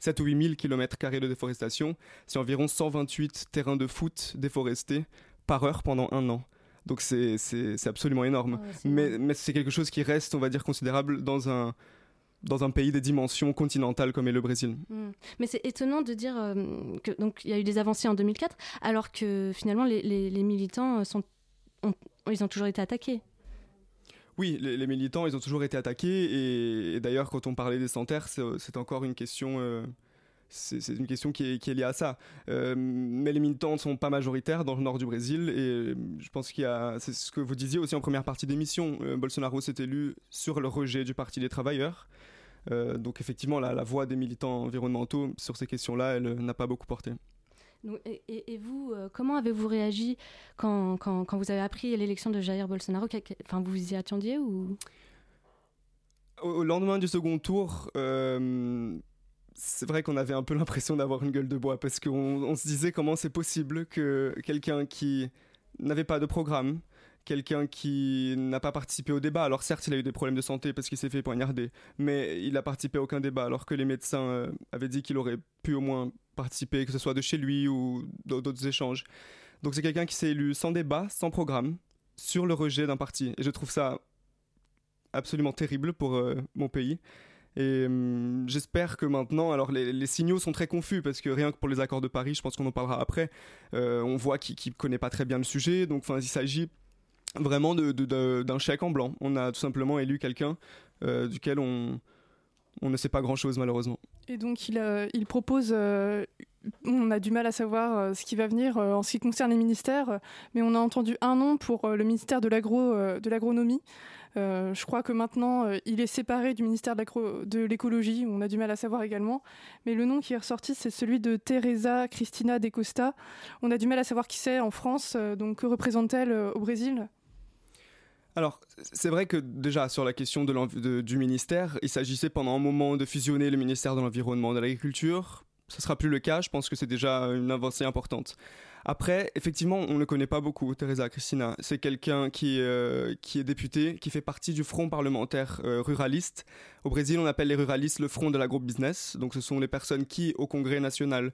7 ou 8 000 km de déforestation, c'est environ 128 terrains de foot déforestés par heure pendant un an. Donc c'est absolument énorme. Ouais, mais mais c'est quelque chose qui reste, on va dire, considérable dans un, dans un pays des dimensions continentales comme est le Brésil. Hmm. Mais c'est étonnant de dire euh, que donc il y a eu des avancées en 2004, alors que finalement les, les- les militants euh, sont, ils ont toujours été attaqués. Oui, les, militants, ils ont toujours été attaqués. Et, d'ailleurs, quand on parlait des santerres, c'est encore une question. euh, c'est une question qui est, liée à ça. Euh, mais les militants ne sont pas majoritaires dans le nord du Brésil. Et je pense qu'il y a. C'est ce que vous disiez aussi en première partie d'émission. euh, Bolsonaro s'est élu sur le rejet du Parti des travailleurs. Euh, donc, effectivement, la, voix des militants environnementaux sur ces questions-là, elle euh, n'a pas beaucoup porté. Et, vous, euh, comment avez-vous réagi quand, vous avez appris l'élection de Jair Bolsonaro? Enfin, vous vous y attendiez ou? Au, lendemain du second tour, euh, c'est vrai qu'on avait un peu l'impression d'avoir une gueule de bois parce qu'on on se disait comment c'est possible que quelqu'un qui n'avait pas de programme, quelqu'un qui n'a pas participé au débat, alors certes il a eu des problèmes de santé parce qu'il s'est fait poignarder, mais il n'a participé à aucun débat alors que les médecins euh, avaient dit qu'il aurait pu au moins participer, que ce soit de chez lui ou d'au- d'autres échanges. Donc c'est quelqu'un qui s'est élu sans débat, sans programme, sur le rejet d'un parti. Et je trouve ça absolument terrible pour euh, mon pays. Et hum, j'espère que maintenant, alors les, signaux sont très confus parce que rien que pour les accords de Paris, je pense qu'on en parlera après, euh, on voit qu'il ne connaît pas très bien le sujet. Donc il s'agit vraiment d'un chèque en blanc. On a tout simplement élu quelqu'un euh, duquel on, on ne sait pas grand-chose malheureusement. Et donc il, euh, propose, euh, on a du mal à savoir ce qui va venir en ce qui concerne les ministères, mais on a entendu un nom pour le ministère de l'agro, de l'agronomie. Je crois que maintenant il est séparé du ministère de l'écologie, on a du mal à savoir également. Mais le nom qui est ressorti, c'est celui de Teresa Cristina de Costa. On a du mal à savoir qui c'est en France, donc que représente-t-elle au Brésil? Alors, c'est vrai que déjà sur la question de du ministère, il s'agissait pendant un moment de fusionner le ministère de l'Environnement et de l'Agriculture. Ce sera plus le cas, je pense que c'est déjà une avancée importante. Après, effectivement, on ne connaît pas beaucoup, Teresa Cristina. C'est quelqu'un qui, euh, qui est député, qui fait partie du front parlementaire euh, ruraliste. Au Brésil, on appelle les ruralistes le front de l'agro-business. Donc ce sont les personnes qui, au Congrès national,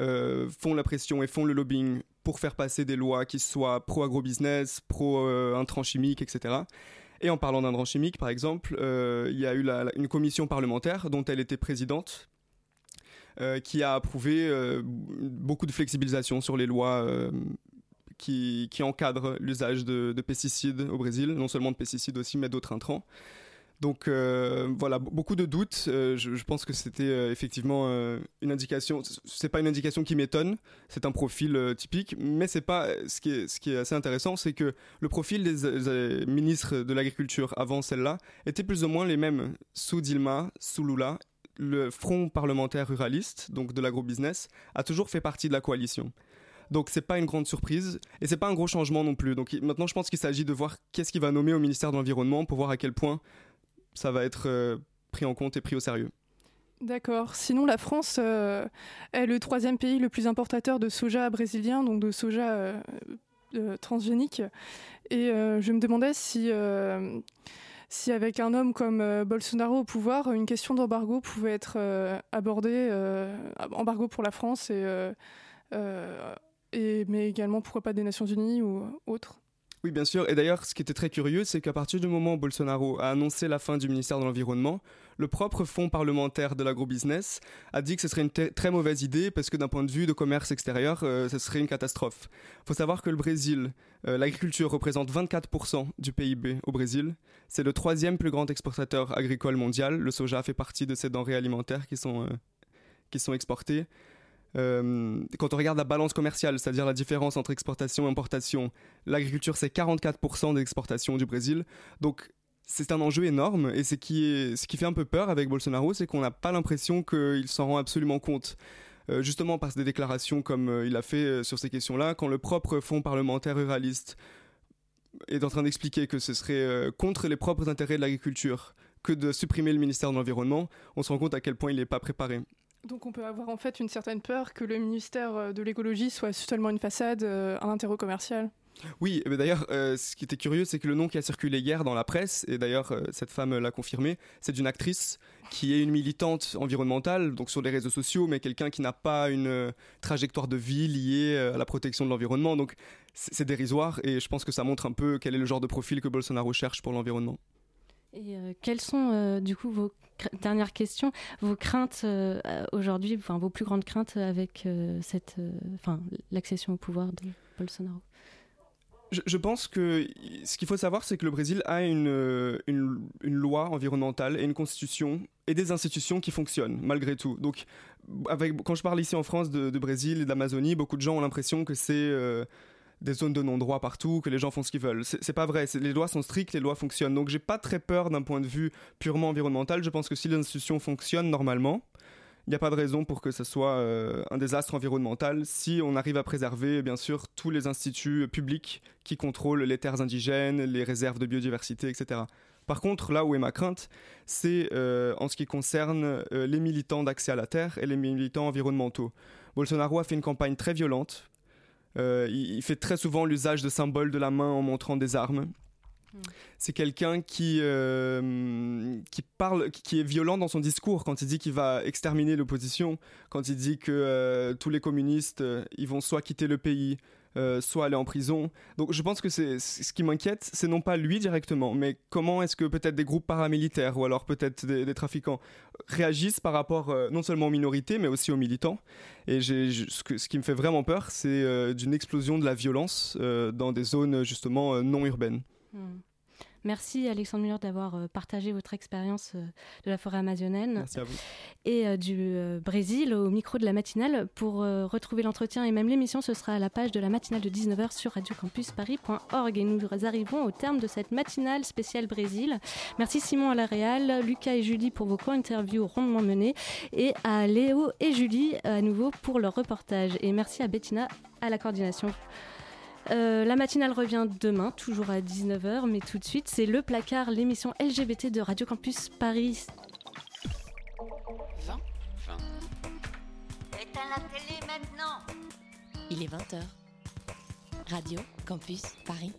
euh, font la pression et font le lobbying pour faire passer des lois qui soient pro-agro-business, pro-intrants chimiques, etc. Et en parlant d'intrants chimiques, par exemple, il y a eu une commission parlementaire dont elle était présidente, euh, qui a approuvé euh, beaucoup de flexibilisation sur les lois euh, qui, qui encadrent l'usage de, de pesticides au Brésil, non seulement de pesticides aussi, mais d'autres intrants. Donc euh, voilà, beaucoup de doutes. Euh, je, pense que c'était euh, effectivement une indication. C'est pas une indication qui m'étonne. C'est un profil typique, mais c'est pas. Ce qui est, assez intéressant, c'est que le profil des ministres de l'agriculture avant celle-là était plus ou moins les mêmes sous Dilma, sous Lula. Le Front parlementaire ruraliste, donc de l'agrobusiness, a toujours fait partie de la coalition. Donc c'est pas une grande surprise et c'est pas un gros changement non plus. Donc maintenant je pense qu'il s'agit de voir qu'est-ce qu'il va nommer au ministère de l'environnement pour voir à quel point ça va être euh, pris en compte et pris au sérieux. D'accord. Sinon, la France euh, est le troisième pays le plus importateur de soja brésilien, donc de soja euh, transgénique. Et je me demandais si, si avec un homme comme Bolsonaro au pouvoir, une question d'embargo pouvait être abordée, embargo pour la France, et, mais également pourquoi pas des Nations Unies ou autres. Oui, bien sûr. Et d'ailleurs, ce qui était très curieux, c'est qu'à partir du moment où Bolsonaro a annoncé la fin du ministère de l'Environnement, le propre fonds parlementaire de l'agrobusiness a dit que ce serait une très mauvaise idée parce que d'un point de vue de commerce extérieur, euh, ce serait une catastrophe. Il faut savoir que le Brésil, euh, l'agriculture représente 24% du PIB au Brésil. C'est le troisième plus grand exportateur agricole mondial. Le soja fait partie de ces denrées alimentaires qui sont, euh, qui sont exportées. Euh, quand on regarde la balance commerciale, c'est-à-dire la différence entre exportation et importation, l'agriculture c'est 44% des exportations du Brésil. Donc c'est un enjeu énorme et ce qui fait un peu peur avec Bolsonaro, c'est qu'on n'a pas l'impression qu'il s'en rend absolument compte. Euh, justement par des déclarations comme euh, il a fait sur ces questions-là, quand le propre fonds parlementaire ruraliste est en train d'expliquer que ce serait contre les propres intérêts de l'agriculture que de supprimer le ministère de l'Environnement, on se rend compte à quel point il n'est pas préparé. Donc on peut avoir en fait une certaine peur que le ministère euh, de l'écologie soit seulement une façade, euh, un intérêt commercial. Oui, mais d'ailleurs, euh, ce qui était curieux, c'est que le nom qui a circulé hier dans la presse, et d'ailleurs cette femme l'a confirmé, c'est d'une actrice qui est une militante environnementale, donc sur les réseaux sociaux, mais quelqu'un qui n'a pas une trajectoire de vie liée à la protection de l'environnement. Donc c'est dérisoire, et je pense que ça montre un peu quel est le genre de profil que Bolsonaro cherche pour l'environnement. Et euh, quelles sont, euh, du coup, vos dernières questions, vos craintes euh, aujourd'hui, vos plus grandes craintes avec cette, enfin l'accession au pouvoir de Bolsonaro? Je, pense que ce qu'il faut savoir, c'est que le Brésil a une, loi environnementale et une constitution et des institutions qui fonctionnent malgré tout. Donc, quand je parle ici en France de, Brésil et d'Amazonie, beaucoup de gens ont l'impression que c'est des zones de non-droit partout, que les gens font ce qu'ils veulent. C'est pas vrai. Les lois sont strictes, les lois fonctionnent. Donc, j'ai pas très peur d'un point de vue purement environnemental. Je pense que si les institutions fonctionnent normalement, il n'y a pas de raison pour que ce soit euh, un désastre environnemental si on arrive à préserver, bien sûr, tous les instituts publics qui contrôlent les terres indigènes, les réserves de biodiversité, etc. Par contre, là où est ma crainte, c'est euh, en ce qui concerne euh, les militants d'accès à la terre et les militants environnementaux. Bolsonaro a fait une campagne très violente. Euh, il, il fait très souvent l'usage de symboles de la main en montrant des armes. C'est quelqu'un qui, euh, qui parle, qui- est violent dans son discours quand il dit qu'il va exterminer l'opposition, quand il dit que euh, tous les communistes, ils vont soit quitter le pays, euh, soit aller en prison. Donc je pense que c'est ce qui m'inquiète, c'est non pas lui directement, mais comment est-ce que peut-être des groupes paramilitaires ou alors peut-être des, trafiquants réagissent par rapport euh, non seulement aux minorités, mais aussi aux militants. Et ce, qui me fait vraiment peur, c'est euh, d'une explosion de la violence dans des zones justement non urbaines. Hmm. Merci Alexandre Muller d'avoir euh, partagé votre expérience euh, de la forêt amazonienne Merci à vous. et euh, du Brésil au micro de la matinale. Pour retrouver l'entretien et même l'émission, ce sera à la page de la matinale de 19h sur radiocampusparis.org. Et nous arrivons au terme de cette matinale spéciale Brésil. Merci Simon à la Réal, Lucas et Julie pour vos co-interviews rondement menées et à Léo et Julie à nouveau pour leur reportage. Et merci à Bettina à la coordination. Euh, la matinale revient demain, toujours à 19h, mais tout de suite, c'est le placard, l'émission LGBT de Radio Campus Paris. 20 20 Éteins la télé maintenant Il est 20h. Radio Campus Paris.